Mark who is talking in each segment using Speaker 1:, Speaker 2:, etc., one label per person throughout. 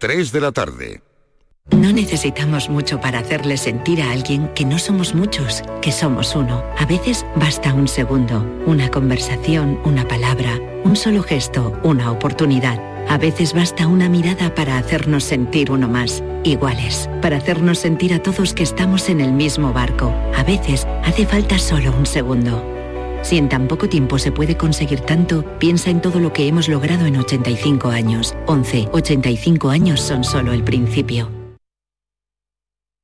Speaker 1: 3 de la tarde.
Speaker 2: No necesitamos mucho para hacerle sentir a alguien que no somos muchos, que somos uno. A veces basta un segundo, una conversación, una palabra, un solo gesto, una oportunidad. A veces basta una mirada para hacernos sentir uno más, iguales, para hacernos sentir a todos que estamos en el mismo barco. A veces hace falta solo un segundo. Si en tan poco tiempo se puede conseguir tanto, piensa en todo lo que hemos logrado en 85 años. 11, 85 años son solo el principio.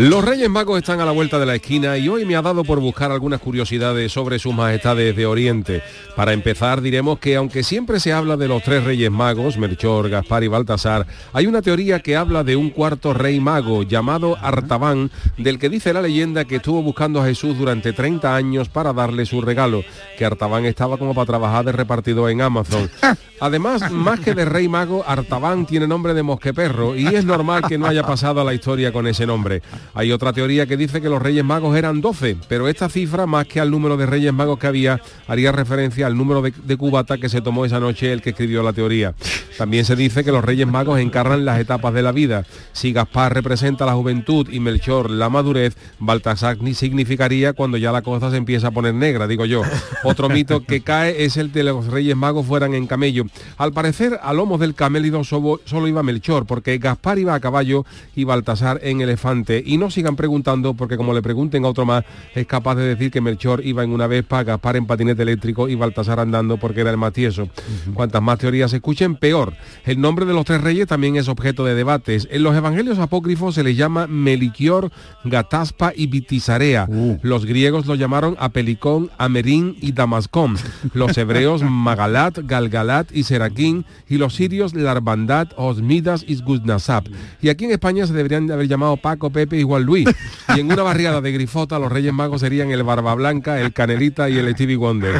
Speaker 3: Los Reyes Magos están a la vuelta de la esquina y hoy me ha dado por buscar algunas curiosidades sobre sus majestades de Oriente. Para empezar diremos que aunque siempre se habla de los tres Reyes Magos, Melchor, Gaspar y Baltasar, hay una teoría que habla de un cuarto rey mago llamado Artaban, del que dice la leyenda que estuvo buscando a Jesús durante 30 años para darle su regalo, que Artaban estaba como para trabajar de repartido en Amazon. Además, más que de rey mago, Artaban tiene nombre de mosqueperro y es normal que no haya pasado a la historia con ese nombre. Hay otra teoría que dice que los Reyes Magos eran 12, pero esta cifra, más que al número de Reyes Magos que había, haría referencia al número de, de cubata que se tomó esa noche el que escribió la teoría. También se dice que los Reyes Magos encarnan las etapas de la vida. Si Gaspar representa la juventud y Melchor la madurez, Baltasar ni significaría cuando ya la cosa se empieza a poner negra, digo yo. Otro mito que cae es el de los Reyes Magos fueran en camello. Al parecer, a lomos del camélido solo iba Melchor, porque Gaspar iba a caballo y Baltasar en elefante. Y no sigan preguntando, porque como le pregunten a otro más, es capaz de decir que Melchor iba en una Vespa, Gaspar en patinete eléctrico y Baltasar andando porque era el más tieso. Cuantas más teorías se escuchen, peor. El nombre de los tres reyes también es objeto de debates. En los evangelios apócrifos se les llama Meliquior, Gataspa y Bitisarea. Los griegos lo llamaron Apelicón, Amerin y Damascón. Los hebreos Magalat, Galgalat y Seraquín. Y los sirios Larbandat, Osmidas y Guznasab. Y aquí en España se deberían de haber llamado Paco, Pepe y Juan Luis. Y en una barriada de grifota los reyes magos serían el Barba Blanca, el Canelita y el Stevie Wonder.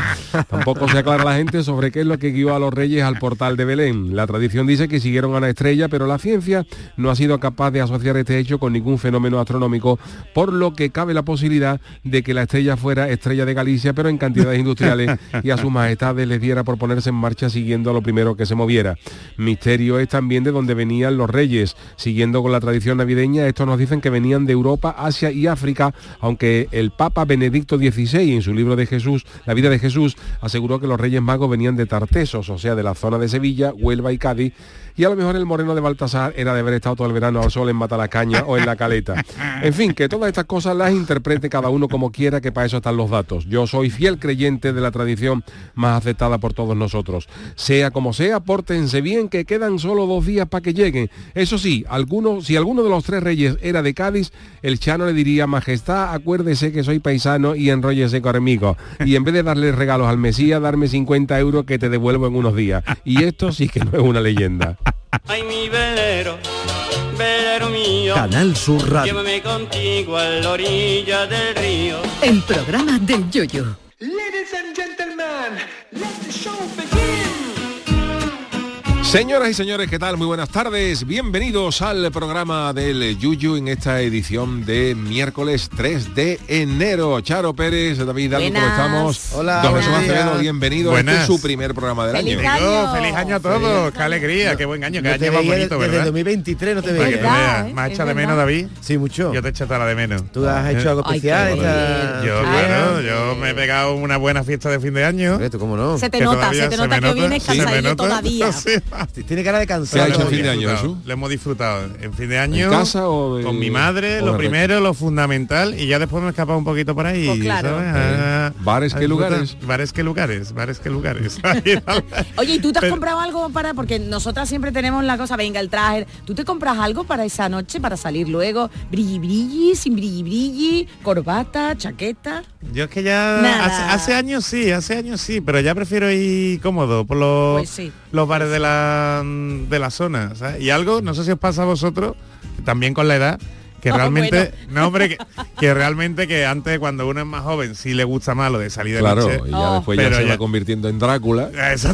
Speaker 3: Tampoco se aclara la gente sobre qué es lo que guió a los reyes al portal de Belén. La tradición dice que siguieron a una estrella, pero la ciencia no ha sido capaz de asociar este hecho con ningún fenómeno astronómico, por lo que cabe la posibilidad de que la estrella fuera estrella de Galicia, pero en cantidades industriales y a sus majestades les diera por ponerse en marcha siguiendo a lo primero que se moviera. Misterio es también de dónde venían los reyes. Siguiendo con la tradición navideña, estos nos dicen que venían de Europa, Asia y África, aunque el Papa Benedicto XVI en su libro de Jesús, La vida de Jesús, aseguró que los reyes magos venían de Tartesos, o sea, de la zona de Sevilla, Huelva y Cádiz, y a lo mejor el moreno de Baltasar era de haber estado todo el verano al sol en Matalacaña o en la caleta. En fin, que todas estas cosas las interprete cada uno como quiera, que para eso están los datos. Yo soy fiel creyente de la tradición más aceptada por todos nosotros. Sea como sea, pórtense bien, que quedan solo dos días para que lleguen. Eso sí, alguno, si alguno de los tres reyes era de Cádiz, el Chano le diría, Majestad, acuérdese que soy paisano y enróllese conmigo. Y en vez de darle regalos al Mesías, darme 50 euros que te devuelvo en unos días. Y esto sí que no es una leyenda.
Speaker 4: Ay, mi velero, velero mío.
Speaker 5: Canal Sur Radio.
Speaker 4: Llévame contigo a la orilla del río.
Speaker 5: El programa del Yoyo.
Speaker 6: Ladies and gentlemen, let the show begin.
Speaker 3: Señoras y señores, ¿qué tal? Muy buenas tardes. Bienvenidos al programa del Yuyu en esta edición de miércoles 3 de enero. Charo Pérez, David Aldo, ¿cómo
Speaker 7: Buenas.
Speaker 3: estamos?
Speaker 8: Hola,
Speaker 3: Don Jesús. Acevedo, bienvenido.
Speaker 8: Buenas.
Speaker 3: Este es su primer programa del
Speaker 7: ¡Feliz
Speaker 3: año.
Speaker 8: feliz año a todos, qué alegría, qué buen año, qué
Speaker 9: No
Speaker 8: más
Speaker 9: veía
Speaker 8: bonito,
Speaker 9: desde
Speaker 8: ¿verdad?
Speaker 9: 2023 no te
Speaker 8: que
Speaker 9: veía.
Speaker 7: verdad. ¿eh?
Speaker 8: ¿Me has de menos, David?
Speaker 9: Sí, mucho.
Speaker 8: Yo te he echado de menos.
Speaker 9: Tú has hecho algo especial. esta-.
Speaker 8: Yo,
Speaker 7: Ay.
Speaker 8: bueno, yo me he pegado una buena fiesta de fin de año.
Speaker 9: ¿tú cómo no?
Speaker 7: Se te
Speaker 8: que
Speaker 7: nota, se te nota que vienes cansadillo
Speaker 8: nota.
Speaker 7: todavía.
Speaker 8: Sí.
Speaker 1: Tiene cara de
Speaker 3: ¿Qué ha
Speaker 1: cansado.
Speaker 3: hecho en
Speaker 8: Lo
Speaker 3: fin de
Speaker 8: hemos
Speaker 3: año,
Speaker 8: disfrutado,
Speaker 3: Jesús?
Speaker 8: Lo hemos disfrutado. En fin de año.
Speaker 3: casa o de-
Speaker 8: Con mi madre,
Speaker 3: o
Speaker 8: lo primero, lo fundamental, y ya después me he escapado un poquito por ahí.
Speaker 7: Pues claro.
Speaker 8: ¿sabes? A-
Speaker 3: ¿Bares qué lugares?
Speaker 8: Bares qué lugares, bares qué lugares.
Speaker 7: Oye, ¿y tú te has
Speaker 8: Pero-
Speaker 7: comprado algo para...? Porque nosotras siempre tenemos la cosa, venga, el traje. ¿Tú te compras algo para esa noche, para salir luego? Brilli, brilli, sin brilli, brilli, corbata, chaqueta.
Speaker 8: Yo es que ya hace, hace años sí, hace años sí, pero ya prefiero ir cómodo por los,
Speaker 7: Pues sí.
Speaker 8: los bares de la de la zona. ¿sabes? Y algo, no sé si os pasa a vosotros, también con la edad, que
Speaker 7: Oh,
Speaker 8: realmente, no hombre, que, que realmente que antes cuando uno es más joven sí le gusta más lo de salir de
Speaker 3: Claro,
Speaker 8: noche.
Speaker 3: y ya
Speaker 7: Oh.
Speaker 3: después ya
Speaker 8: Pero
Speaker 3: se
Speaker 8: ya-
Speaker 3: va convirtiendo en Drácula.
Speaker 8: Eso-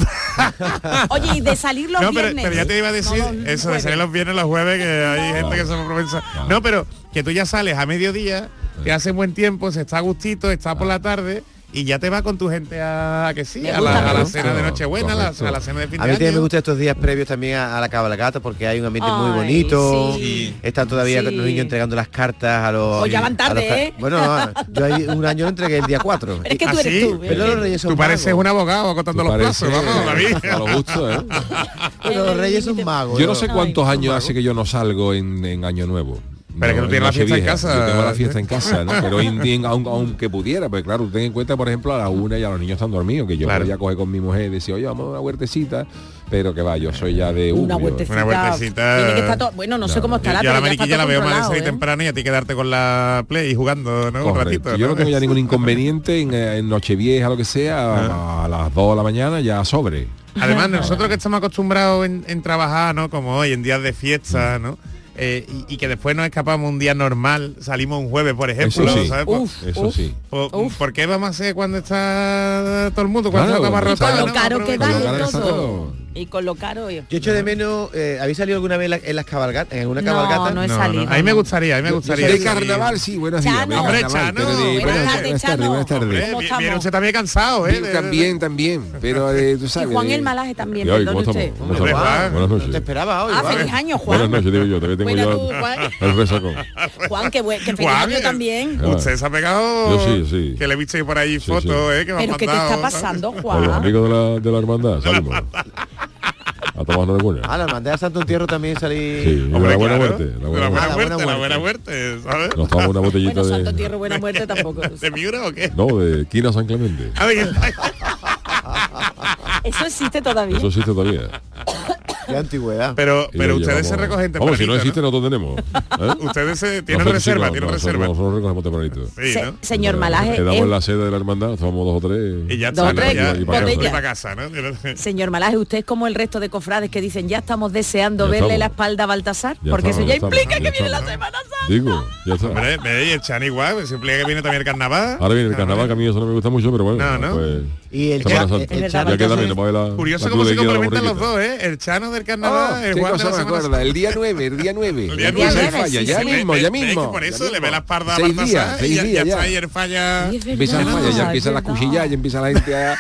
Speaker 7: Oye, y de salir los
Speaker 8: no, pero,
Speaker 7: viernes.
Speaker 8: pero ya te iba a decir
Speaker 7: No,
Speaker 8: eso de salir los viernes los jueves que hay gente que se propensa. No, pero que tú ya sales a mediodía, te hace buen tiempo, se está a gustito, está por la tarde y ya te va con tu gente a, a que sí, a
Speaker 7: gusta,
Speaker 8: la, a
Speaker 7: gusta.
Speaker 8: cena de Nochebuena, a la, a cena de fin
Speaker 1: A
Speaker 8: de
Speaker 1: mí también me
Speaker 8: año.
Speaker 1: gustan estos días previos también a, a la cabalgata porque hay un ambiente muy bonito.
Speaker 7: sí.
Speaker 1: Están todavía
Speaker 7: Sí.
Speaker 1: los niños entregando las cartas a los.
Speaker 7: Pues ya van
Speaker 1: a
Speaker 7: tarde, ¿eh?
Speaker 1: Bueno, no, yo hay un año lo entregué el día 4.
Speaker 7: Pero es que
Speaker 8: ¿Ah,
Speaker 7: tú eres tú.
Speaker 1: Pero los reyes son
Speaker 8: Tú pareces
Speaker 1: magos.
Speaker 8: un abogado acotando los plazos, vamos, David.
Speaker 3: a lo justo, ¿eh?
Speaker 1: Pero los reyes son magos.
Speaker 3: Yo no sé cuántos años hace que yo no salgo en, en Año Nuevo.
Speaker 8: Pero es que tú tienes la fiesta en casa.
Speaker 3: Yo tengo la fiesta en casa, ¿no? Pero hoy en día, aun- aunque pudiera, pues claro, ten en cuenta, por ejemplo, a la una ya los niños están dormidos, que yo
Speaker 8: Claro.
Speaker 3: podía coger con mi mujer y decir, oye, vamos a una huertecita, pero que va, yo soy ya de
Speaker 7: Una
Speaker 3: ubrio.
Speaker 7: huertecita.
Speaker 8: Una huertecita.
Speaker 7: Tiene que estar todo- bueno, no sé
Speaker 3: No,
Speaker 7: cómo
Speaker 8: Yo,
Speaker 7: estará,
Speaker 8: yo a la
Speaker 7: ya está
Speaker 8: mariquilla la veo más de
Speaker 7: ¿eh?
Speaker 8: temprano y a ti quedarte con la play y jugando, ¿no? Un
Speaker 3: Correcto.
Speaker 8: ratito.
Speaker 3: Yo no tengo ya ningún inconveniente en, eh, en Nochevieja, lo que sea,
Speaker 8: Ah.
Speaker 3: a, a las 2 de la mañana ya sobre.
Speaker 8: Además, nosotros que estamos acostumbrados en, en trabajar, ¿no? Como hoy, en días de fiesta, ¿no? Eh, y, y que después nos escapamos un día normal, salimos un jueves, por ejemplo,
Speaker 3: Eso sí.
Speaker 8: ¿sabes?
Speaker 7: Uf,
Speaker 3: Eso
Speaker 7: uf.
Speaker 3: sí.
Speaker 7: Uf.
Speaker 8: ¿Por qué vamos a hacer cuando está todo el mundo? Cuando
Speaker 3: Claro,
Speaker 8: está
Speaker 7: todo.
Speaker 3: todo.
Speaker 7: Y con lo caro...
Speaker 1: Yo echo de menos, eh, ¿habéis salido alguna vez en, la- en las cabalgatas? ¿En
Speaker 7: No,
Speaker 1: cabalgata?
Speaker 7: no he
Speaker 8: No, no,
Speaker 7: salido.
Speaker 8: A mí me
Speaker 7: no.
Speaker 8: gustaría, a mí me
Speaker 1: Yo-
Speaker 8: gustaría.
Speaker 3: De carnaval, sí, buenos días.
Speaker 7: Chano.
Speaker 3: de
Speaker 8: Hombre,
Speaker 3: carnaval,
Speaker 8: Chano,
Speaker 3: pero de-
Speaker 8: buenas
Speaker 3: buenas
Speaker 7: tardes,
Speaker 8: también cansado, ¿eh?
Speaker 3: También, también, pero eh, tú sabes.
Speaker 7: Juan el Malaje también,
Speaker 3: Buenas
Speaker 1: No
Speaker 3: noches.
Speaker 1: te esperaba hoy.
Speaker 7: Ah, feliz año, Juan.
Speaker 3: Buenas noches, digo yo, también tengo
Speaker 7: Juan.
Speaker 3: el resacón.
Speaker 7: Juan, que, feliz año también.
Speaker 8: Usted se ha pegado.
Speaker 3: Yo sí, sí.
Speaker 8: Que le ahí por ahí fotos. ¿eh? Que me han
Speaker 7: Pero ¿qué te está pasando,
Speaker 3: los
Speaker 7: Juan?
Speaker 3: amigos de la, de la hermandad, salimos. A tomar una
Speaker 1: Ah, la mandé a Santo Entierro también salí.
Speaker 3: Sí, de
Speaker 8: Hombre,
Speaker 3: la buena
Speaker 8: claro.
Speaker 3: muerte. La
Speaker 8: De
Speaker 3: buena
Speaker 8: la buena
Speaker 3: muerte.
Speaker 8: Muerte,
Speaker 1: buena
Speaker 8: la buena muerte, ¿sabes?
Speaker 3: Nos tomamos una botellita
Speaker 7: Bueno, Santo
Speaker 3: de...
Speaker 7: Tierra, buena muerte tampoco.
Speaker 8: ¿De Miura o qué?
Speaker 3: No, de Quina San Clemente.
Speaker 7: Eso existe todavía.
Speaker 3: Eso existe todavía.
Speaker 1: De antigüedad.
Speaker 8: pero, pero ustedes se recogen
Speaker 3: Vamos, si no
Speaker 8: tempranito,
Speaker 3: existe, nosotros tenemos. ¿eh?
Speaker 8: Ustedes se, tienen
Speaker 3: Nosotros
Speaker 8: reserva,
Speaker 3: no,
Speaker 8: tienen
Speaker 3: nosotros-
Speaker 8: reserva.
Speaker 3: Nosotros recogemos tempranito.
Speaker 8: Sí,
Speaker 7: Se-
Speaker 8: ¿no?
Speaker 7: señor
Speaker 3: Eh,
Speaker 7: Malaje,
Speaker 3: Quedamos
Speaker 7: es-
Speaker 3: en la sede de la hermandad, tomamos dos o tres.
Speaker 8: Y ya
Speaker 7: Dos,
Speaker 8: está,
Speaker 7: tres
Speaker 8: ¿no? ya,
Speaker 3: y para casa.
Speaker 8: para ¿no?
Speaker 7: Señor Malaje, usted es como el resto de cofrades que dicen ya estamos deseando
Speaker 3: Ya
Speaker 7: verle
Speaker 3: estamos.
Speaker 7: la espalda a Baltasar,
Speaker 3: Ya
Speaker 7: porque
Speaker 3: estamos,
Speaker 7: eso ya
Speaker 3: ya
Speaker 7: implica
Speaker 3: estamos,
Speaker 7: que
Speaker 3: ya
Speaker 7: viene la. Semana Santa.
Speaker 3: Digo, ya está.
Speaker 8: Hombre, ve, y el Chan igual, pues, que viene también el carnaval.
Speaker 3: Ahora viene el carnaval, que a mí eso no me gusta mucho, pero bueno.
Speaker 8: No, no.
Speaker 3: Pues,
Speaker 1: Y el
Speaker 3: Semana
Speaker 1: Cha-
Speaker 3: Santa.
Speaker 1: el
Speaker 3: ya queda la
Speaker 8: Curioso cómo se complementan los dos, ¿eh? El Chano del
Speaker 3: Oh,
Speaker 8: carnaval, el
Speaker 3: qué
Speaker 8: Juan de
Speaker 3: cosa
Speaker 8: la
Speaker 3: me
Speaker 8: Semana
Speaker 3: acuerda, el día 9, el día 9.
Speaker 8: El
Speaker 3: El
Speaker 8: día
Speaker 3: día
Speaker 7: nueve,
Speaker 3: se falla,
Speaker 7: sí,
Speaker 3: ya mismo, ya mismo.
Speaker 8: por eso le ve
Speaker 3: mismo.
Speaker 8: la espalda a
Speaker 3: Seis
Speaker 8: Baltasar
Speaker 3: días, seis
Speaker 8: ya,
Speaker 3: días
Speaker 8: ya el falla.
Speaker 3: Falla, ya empiezan las cuchillas, ya empieza la gente a,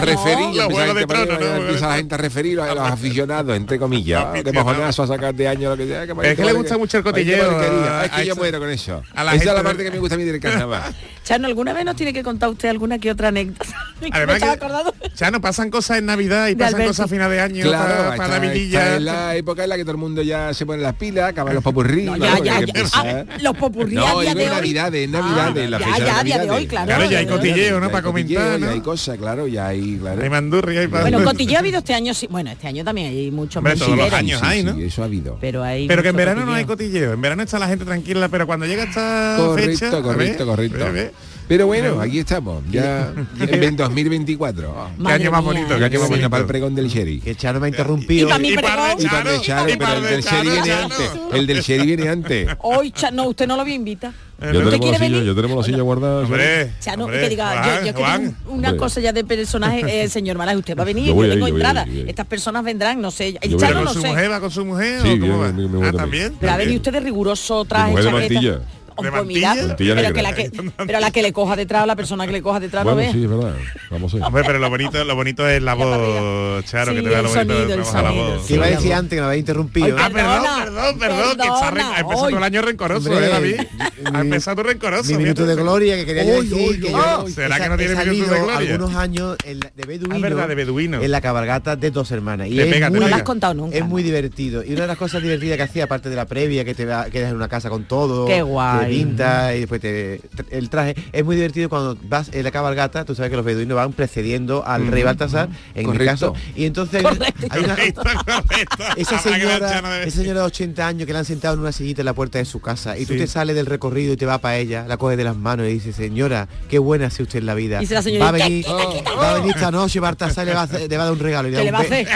Speaker 3: referir, empieza, la gente a referir a los aficionados, entre comillas, de mojonazo a sacar de año lo que sea.
Speaker 8: Es que le gusta mucho el cotilleo, a-
Speaker 3: Es
Speaker 8: a
Speaker 3: que yo muero con eso. Esa es la parte que me gusta a mí del carnaval.
Speaker 7: Chano, ¿alguna vez nos tiene que contar usted alguna que otra anécdota?
Speaker 8: Además que-. Chano, pasan cosas en Navidad y
Speaker 7: De
Speaker 8: pasan
Speaker 7: Alberti.
Speaker 8: cosas a final de año
Speaker 3: Claro,
Speaker 8: para,
Speaker 3: está,
Speaker 8: para la
Speaker 3: está
Speaker 8: vidilla.
Speaker 3: en la época en la que todo el mundo ya se pone las pilas, acaban los popurrí.
Speaker 7: Ya, ya, ya. Ah, los popurrí a
Speaker 3: No,
Speaker 7: día
Speaker 3: digo
Speaker 7: de hoy.
Speaker 3: Navidades,
Speaker 7: Ah,
Speaker 3: la
Speaker 7: ya,
Speaker 3: fecha
Speaker 7: ya,
Speaker 3: de
Speaker 7: a día de hoy, claro.
Speaker 8: Claro, ya hay
Speaker 7: Ya, ya.
Speaker 8: cotilleo, ¿no?
Speaker 3: Ya
Speaker 8: Para
Speaker 3: cotilleo,
Speaker 8: comentar,
Speaker 3: ya hay cosas, claro, ya hay, claro.
Speaker 8: Hay mandurri, hay para...
Speaker 7: Bueno, cotilleo ha habido este año, sí. Bueno, este año también hay mucho
Speaker 8: Hombre, todos los años hay, ¿no?
Speaker 3: Sí, eso ha habido.
Speaker 7: Pero hay
Speaker 8: Pero que en verano no hay
Speaker 7: cotilleo.
Speaker 8: En verano está la gente tranquila, pero cuando llega esta
Speaker 3: Correcto,
Speaker 8: fecha... a
Speaker 3: correcto,
Speaker 8: ver,
Speaker 3: correcto. Pero bueno, aquí estamos, ya en 2024.
Speaker 8: Qué año más bonito, qué
Speaker 3: que
Speaker 8: año más bonito.
Speaker 3: para el pregón del Sherry.
Speaker 1: Que Chano me ha
Speaker 7: Y
Speaker 1: interrumpido.
Speaker 7: para mi
Speaker 8: Y para
Speaker 7: pregón.
Speaker 3: Y para el Charo, pero el
Speaker 8: de
Speaker 3: del Sherry viene antes. El del Sherry viene antes.
Speaker 7: Hoy, no, usted no lo invita.
Speaker 3: Ya
Speaker 7: ¿Usted
Speaker 3: tenemos,
Speaker 7: quiere
Speaker 3: la silla, ya tenemos la silla guardada.
Speaker 8: Hombre,
Speaker 7: Chano,
Speaker 8: hombre,
Speaker 7: que diga, yo,
Speaker 8: Juan,
Speaker 7: yo que
Speaker 8: Juan.
Speaker 7: una
Speaker 3: Hombre.
Speaker 7: cosa ya de personaje, eh, señor Malas, usted va a venir,
Speaker 3: Yo
Speaker 7: yo,
Speaker 3: a
Speaker 7: tengo
Speaker 3: yo a ir,
Speaker 7: entrada.
Speaker 3: yo voy a.
Speaker 7: Estas personas vendrán, no sé. El
Speaker 3: Yo a
Speaker 7: Chano no
Speaker 8: ¿Con su
Speaker 7: sé.
Speaker 8: mujer? ¿Va con su mujer?
Speaker 3: Sí,
Speaker 8: o cómo va?
Speaker 3: mi- mi mujer
Speaker 8: ah,
Speaker 3: también.
Speaker 7: Pero ha venido
Speaker 8: También.
Speaker 7: usted de riguroso
Speaker 3: Mi
Speaker 7: traje, chaqueta.
Speaker 3: Mantilla.
Speaker 8: Mantilla
Speaker 7: pero,
Speaker 3: negra.
Speaker 7: que la que, pero la que le coja detrás, la persona que le coja detrás no
Speaker 3: Bueno,
Speaker 7: ve.
Speaker 3: sí, es verdad. Vamos a ver.
Speaker 8: Hombre, pero lo bonito, lo bonito es la voz, Charo, que
Speaker 7: Sí,
Speaker 8: te da lo bonito
Speaker 7: sonido, el
Speaker 8: a la
Speaker 7: sonido,
Speaker 8: voz.
Speaker 1: Que iba a decir antes que me habéis interrumpido.
Speaker 8: Ah, perdón,
Speaker 7: Perdona,
Speaker 8: perdón, perdón, que está, re-
Speaker 7: perdona,
Speaker 8: ha empezado
Speaker 7: hoy.
Speaker 8: el año rencoroso,
Speaker 1: Hombre,
Speaker 8: ¿eh, David? Ha empezado rencoroso.
Speaker 1: mi minuto de gloria que quería yo decir que yo
Speaker 8: ¿será que no tiene minuto de gloria?
Speaker 1: algunos años de beduino,
Speaker 8: verdad, de beduino.
Speaker 1: en la cabalgata de dos hermanas y
Speaker 7: No
Speaker 8: pega.
Speaker 7: has contado nunca.
Speaker 1: es muy divertido y una de las cosas divertidas que hacía aparte de la previa que te va, quedas en una casa con todo
Speaker 7: Qué guay.
Speaker 1: Pinta y después te, el traje es muy divertido cuando vas en la cabalgata tú sabes que los beduinos van precediendo al rey Baltasar en
Speaker 3: Correcto.
Speaker 1: mi caso y entonces
Speaker 7: Correcto.
Speaker 1: hay una-
Speaker 8: Correcto, correcto.
Speaker 1: esa señora, esa señora de 80 años que la han sentado en una sillita en la puerta de su casa y tú te sales del recorrido y te va para ella, la coges de las manos y dices, señora, qué buena ha sido usted en la vida.
Speaker 7: Dice la señora,
Speaker 1: va a venir, va a venir esta noche Baltasar le va a, hacer- le va a dar un regalo y le,
Speaker 7: ¿Qué
Speaker 1: da
Speaker 7: le
Speaker 1: un
Speaker 7: va a
Speaker 1: be-
Speaker 7: hacer?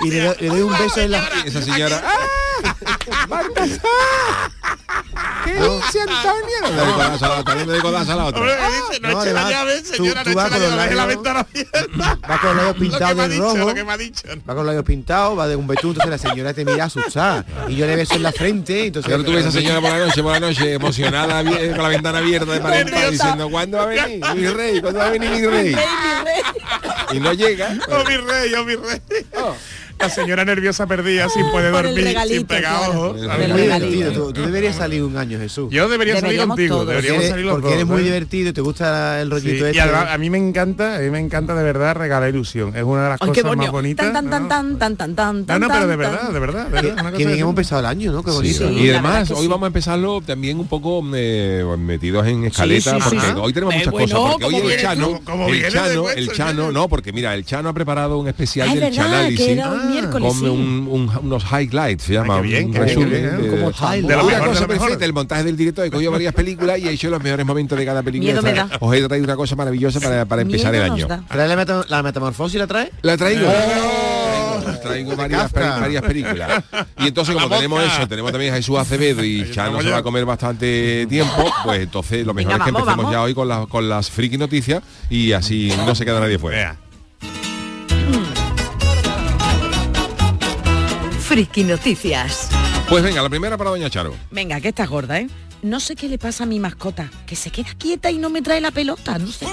Speaker 8: Le
Speaker 1: y le, do- le doy un beso en la
Speaker 3: Esa señora.
Speaker 1: ¿Qué dice Antonio?
Speaker 3: A la otra, le doy codazo a la
Speaker 8: Hombre,
Speaker 3: otra.
Speaker 8: me dice, no,
Speaker 1: No,
Speaker 8: eche la llave, señora,
Speaker 1: tú
Speaker 8: no eche la llave, deje la ventana abierta.
Speaker 1: Va con los labios pintados
Speaker 8: me
Speaker 1: de
Speaker 8: dicho,
Speaker 1: rojo.
Speaker 8: lo que me ha dicho.
Speaker 1: Va con los labios pintados, va de un betún, entonces la señora te mira asustada. Y yo le beso en la frente, entonces...
Speaker 3: Pero tú ves a esa señora por la noche, por la noche, emocionada, con la ventana abierta de par en par,
Speaker 8: Nerviosa.
Speaker 3: diciendo, ¿cuándo va a venir mi rey? ¿Cuándo va a venir mi rey?
Speaker 7: Rey, mi rey.
Speaker 3: Y no llega.
Speaker 8: Oh, mi rey, oh, mi rey. La señora nerviosa perdida, sin poder dormir, sin pegar ojos.
Speaker 1: Muy divertido. Tú, tú deberías salir un año, Jesús.
Speaker 8: Yo debería salir contigo, deberíamos
Speaker 1: eres,
Speaker 8: salir los
Speaker 1: porque
Speaker 8: dos.
Speaker 1: eres muy
Speaker 8: ¿eh?
Speaker 1: divertido, te gusta el
Speaker 8: Sí,
Speaker 1: rollito
Speaker 8: y
Speaker 1: este.
Speaker 8: además, a mí me encanta, a mí me encanta de verdad regalar ilusión. Es una de las
Speaker 7: Ay,
Speaker 8: cosas más bonitas.
Speaker 7: Tan, tan,
Speaker 8: ¿no?
Speaker 7: tan, tan, tan, tan, tan,
Speaker 8: No, no, pero de verdad, de verdad. de
Speaker 1: Que,
Speaker 8: verdad,
Speaker 1: que bien hemos empezado el año, ¿no? Qué
Speaker 3: Sí,
Speaker 1: bonito.
Speaker 7: Sí,
Speaker 3: y además hoy
Speaker 7: sí.
Speaker 3: vamos a empezarlo también un poco eh, metidos en escaleta
Speaker 7: sí, sí,
Speaker 3: porque
Speaker 7: sí.
Speaker 3: hoy tenemos
Speaker 7: Eh,
Speaker 3: muchas
Speaker 7: bueno,
Speaker 3: cosas porque
Speaker 7: ¿cómo
Speaker 3: hoy el Chano el Chano el? Chano no porque mira el Chano ha preparado un especial
Speaker 7: Ah,
Speaker 3: del Chanálisis
Speaker 7: miércoles, sí.
Speaker 3: un- un- unos highlights se llama
Speaker 8: mejor.
Speaker 3: perfecta, el montaje del director he cogido varias películas y he hecho los mejores momentos de cada película
Speaker 7: Miedo me da.
Speaker 3: os he traído una cosa maravillosa para, para empezar
Speaker 7: Miedo
Speaker 3: el año.
Speaker 1: ¿Trae la, meta- la metamorfosis la trae?
Speaker 3: la traigo
Speaker 8: Oh.
Speaker 3: Traigo- traigo varias, películas y entonces como
Speaker 8: La
Speaker 3: tenemos eso tenemos también a Jesús Acevedo y Chano se va a comer bastante tiempo pues entonces lo mejor
Speaker 7: Venga,
Speaker 3: es que
Speaker 7: vamos,
Speaker 3: empecemos
Speaker 7: vamos.
Speaker 3: ya hoy con, las con las friki noticias y así no se queda nadie fuera
Speaker 5: Friki Noticias.
Speaker 3: pues venga la primera para Doña Charo
Speaker 7: Venga, que estás gorda, ¿eh? No sé qué le pasa a mi mascota, que se queda quieta y no me trae la pelota, no sé.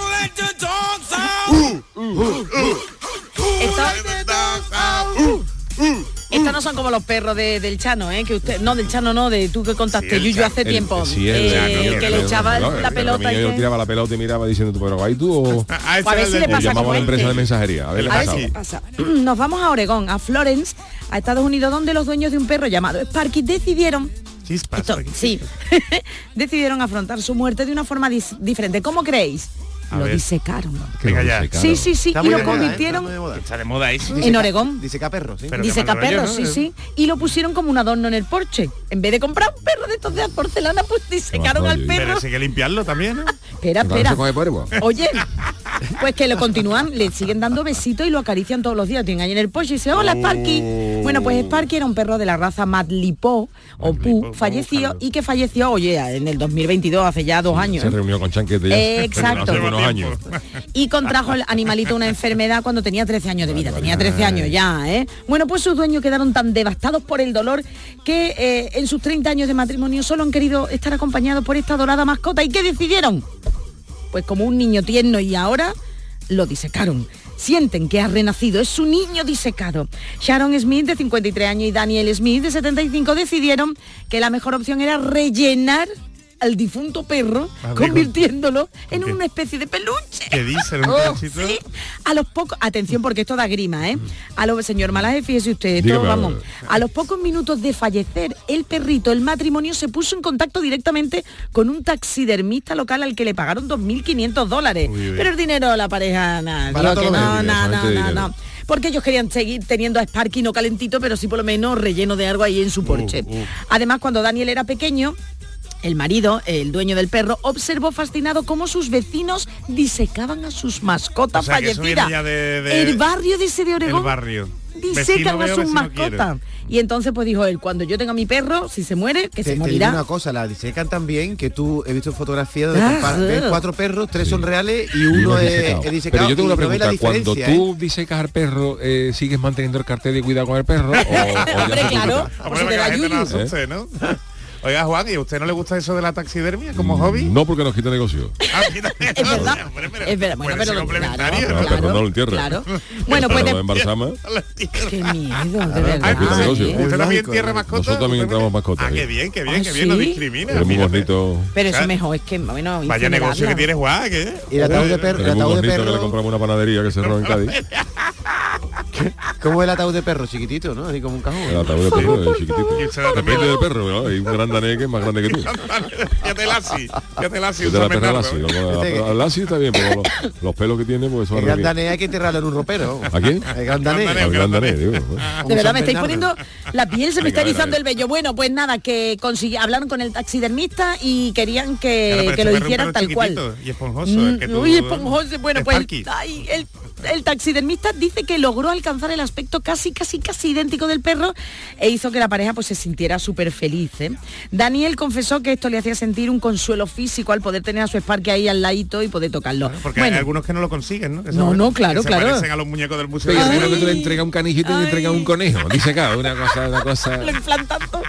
Speaker 7: Esto- Estos no son como los perros de- del Chano, ¿eh? Que usted, no, del Chano no, de tú que contaste,
Speaker 8: Sí,
Speaker 7: Yuyu hace
Speaker 3: El-
Speaker 7: tiempo.
Speaker 3: sí, el-
Speaker 7: eh,
Speaker 3: el-
Speaker 7: que
Speaker 3: el-
Speaker 7: le echaba
Speaker 3: no,
Speaker 7: la
Speaker 3: el-
Speaker 7: pelota
Speaker 3: el
Speaker 7: y que-
Speaker 3: tiraba la pelota y miraba diciendo tú pero ahí tú o,
Speaker 8: Ah, ese
Speaker 7: A ver si le pasa
Speaker 3: llamaba a la empresa
Speaker 7: este.
Speaker 3: de mensajería a ver,
Speaker 7: A ver si pasa. Nos vamos a Oregón, a Florence, a Estados Unidos, donde los dueños de un perro llamado Sparky decidieron
Speaker 8: Chispas.
Speaker 7: esto, sí, decidieron afrontar su muerte de una forma diferente. ¿Cómo creéis?
Speaker 8: A
Speaker 7: lo
Speaker 8: ver.
Speaker 7: disecaron.
Speaker 3: Que
Speaker 8: Venga ya.
Speaker 7: Sí, sí, sí,
Speaker 1: Está
Speaker 7: y lo
Speaker 1: de moda, ¿eh?
Speaker 7: convirtieron
Speaker 1: Está muy de moda.
Speaker 8: Está de moda ahí. sí.
Speaker 7: en Oregón.
Speaker 1: Dice Caperro, ¿sí?
Speaker 8: Pero rollo,
Speaker 7: Caperro,
Speaker 8: ¿no?
Speaker 7: sí, sí. Y lo pusieron como un adorno en el porche. En vez de comprar un perro de estos de porcelana, pues disecaron al perro.
Speaker 8: Pero sí que limpiarlo también, ¿no?
Speaker 7: Espera, espera. Oye, pues que lo continúan, le siguen dando besitos y lo acarician todos los días. Tienen ahí en el pollo y dice, hola Sparky. Bueno, pues Sparky era un perro de la raza Madlipo o Pu, falleció
Speaker 8: búscalo.
Speaker 7: y que falleció, oye, en el 2022, hace ya dos años.
Speaker 3: se reunió con Chanquete ya
Speaker 7: Eh, exacto.
Speaker 3: Años
Speaker 7: Y contrajo el animalito una enfermedad cuando tenía 13 años de vida. Tenía 13 años ya, ¿eh? Bueno, pues sus dueños quedaron tan devastados por el dolor que eh, en sus 30 años de matrimonio solo han querido estar acompañados por esta dorada mascota. ¿Y qué decidieron? Pues como un niño tierno y ahora lo disecaron. Sienten que ha renacido, es su niño disecado. Sharon Smith, de 53 años, y Daniel Smith, de 75, decidieron que la mejor opción era rellenar al difunto perro,
Speaker 8: Ah,
Speaker 7: convirtiéndolo en una especie de peluche.
Speaker 8: ¿Qué dice? ¿Un
Speaker 7: Oh, sí. A los pocos, atención porque esto da grima, ¿eh? A los señor Malaje, fíjese usted, esto,
Speaker 3: Dígame,
Speaker 7: vamos.
Speaker 3: a
Speaker 7: los pocos minutos de fallecer el perrito, el matrimonio se puso en contacto directamente con un taxidermista local al que le pagaron 2.500 dólares. Pero el dinero la pareja, nada, no, no, no, no, no. Porque ellos querían seguir teniendo a Sparky no calentito, pero sí por lo menos relleno de algo ahí en su porche.
Speaker 8: uh.
Speaker 7: Además, cuando Daniel era pequeño, el marido, el dueño del perro, observó fascinado cómo sus vecinos disecaban a sus mascotas
Speaker 8: O sea,
Speaker 7: fallecidas.
Speaker 8: de- de-
Speaker 7: El barrio de ese de Oregón
Speaker 8: El barrio.
Speaker 7: disecan
Speaker 8: Vecino
Speaker 7: a sus mascotas. Y entonces pues dijo él, cuando yo tenga mi perro, si se muere, que
Speaker 1: Te,
Speaker 7: se
Speaker 1: te digo
Speaker 7: morirá.
Speaker 1: una cosa, la disecan tan bien que tú he visto fotografías donde
Speaker 7: Ah,
Speaker 1: ves cuatro perros, tres son reales y uno es,
Speaker 3: disecado.
Speaker 1: es disecado.
Speaker 3: Pero yo tengo una
Speaker 1: no
Speaker 3: pregunta, cuando
Speaker 1: diferencia,
Speaker 3: tú
Speaker 1: ¿eh?
Speaker 3: disecas al perro, eh, ¿sigues manteniendo el cartel de cuidado con el perro? o- o
Speaker 7: Hombre, claro.
Speaker 8: Hombre,
Speaker 7: si te
Speaker 8: que
Speaker 7: da
Speaker 8: la gente no asuste, ¿no? Oiga, Juan, ¿y a usted no le gusta eso de la taxidermia como hobby?
Speaker 3: No porque nos quita negocio.
Speaker 8: Ah, mira,
Speaker 7: Es verdad.
Speaker 8: pero
Speaker 7: Es verdad. Bueno, pero
Speaker 8: complementario,
Speaker 7: claro,
Speaker 8: ¿no?
Speaker 3: Pero no lo entierra.
Speaker 7: claro. Bueno, pues
Speaker 3: Cuando
Speaker 7: de-
Speaker 3: embalsama,
Speaker 7: qué miedo, de verdad.
Speaker 3: Nos quita negocio.
Speaker 7: ¿eh?
Speaker 8: ¿Usted también
Speaker 1: lógico,
Speaker 8: tierra
Speaker 1: ¿no?
Speaker 8: mascota?
Speaker 3: Nosotros también
Speaker 8: ¿Usted
Speaker 3: entramos mascotas,
Speaker 8: Ah, qué bien, qué bien,
Speaker 7: ¿Ah,
Speaker 8: qué bien, no discrimina.
Speaker 3: es muy bonito.
Speaker 7: Pero eso mejor es que, bueno,
Speaker 8: Vaya negocio que tienes, Juan, ¿qué?
Speaker 1: Y el ataúd de perro, el ataúd de
Speaker 3: que le
Speaker 1: perro,
Speaker 3: compramos una panadería que cerró en Cádiz.
Speaker 1: ¿cómo es el ataúd de perro? Chiquitito, ¿no? Así como un cajón.
Speaker 3: El ataúd de perro chiquitito.
Speaker 8: Se también-
Speaker 3: Depende del perro, ¿no? Hay un gran danés que es más grande que tú.
Speaker 8: Fíjate el asi, fíjate el asi,
Speaker 3: Es de
Speaker 8: un
Speaker 3: la perra
Speaker 8: Bernardo,
Speaker 3: Lassie.
Speaker 8: ¿eh?
Speaker 3: Luego,
Speaker 1: Este
Speaker 3: la-
Speaker 1: que-
Speaker 3: La Lassie está bien, pero los, los pelos que tiene, pues son
Speaker 1: El danés hay que enterrarlo en un ropero.
Speaker 3: ¿A quién?
Speaker 1: El
Speaker 3: Al gran danés, digo. ¿eh?
Speaker 7: De verdad, me estáis poniendo la piel, se me está erizando el vello. Bueno, pues nada, que consiguió, hablaron con el taxidermista y querían que, que
Speaker 8: este
Speaker 7: lo hicieran tal cual.
Speaker 8: Y esponjoso.
Speaker 7: Mm,
Speaker 8: es que tú-
Speaker 7: Uy, esponjoso. Bueno, pues ay, el, el taxidermista dice que logró alcanzar el aspecto casi, casi, casi idéntico del perro e hizo que la pareja pues se sintiera súper feliz. ¿eh? Daniel confesó que esto le hacía sentir un consuelo físico al poder tener a su Sparky ahí al ladito y poder tocarlo.
Speaker 8: Porque
Speaker 7: bueno,
Speaker 8: hay algunos que no lo consiguen, ¿no? Que se
Speaker 7: No, no, claro,
Speaker 8: que se
Speaker 7: claro.
Speaker 8: parecen a los muñecos del museo.
Speaker 3: Pero
Speaker 8: de
Speaker 3: seguro
Speaker 8: Cera.
Speaker 3: que tú le entregas un canijito y le entregas un conejo. Dice acá, una cosa, una cosa.
Speaker 7: lo implantando.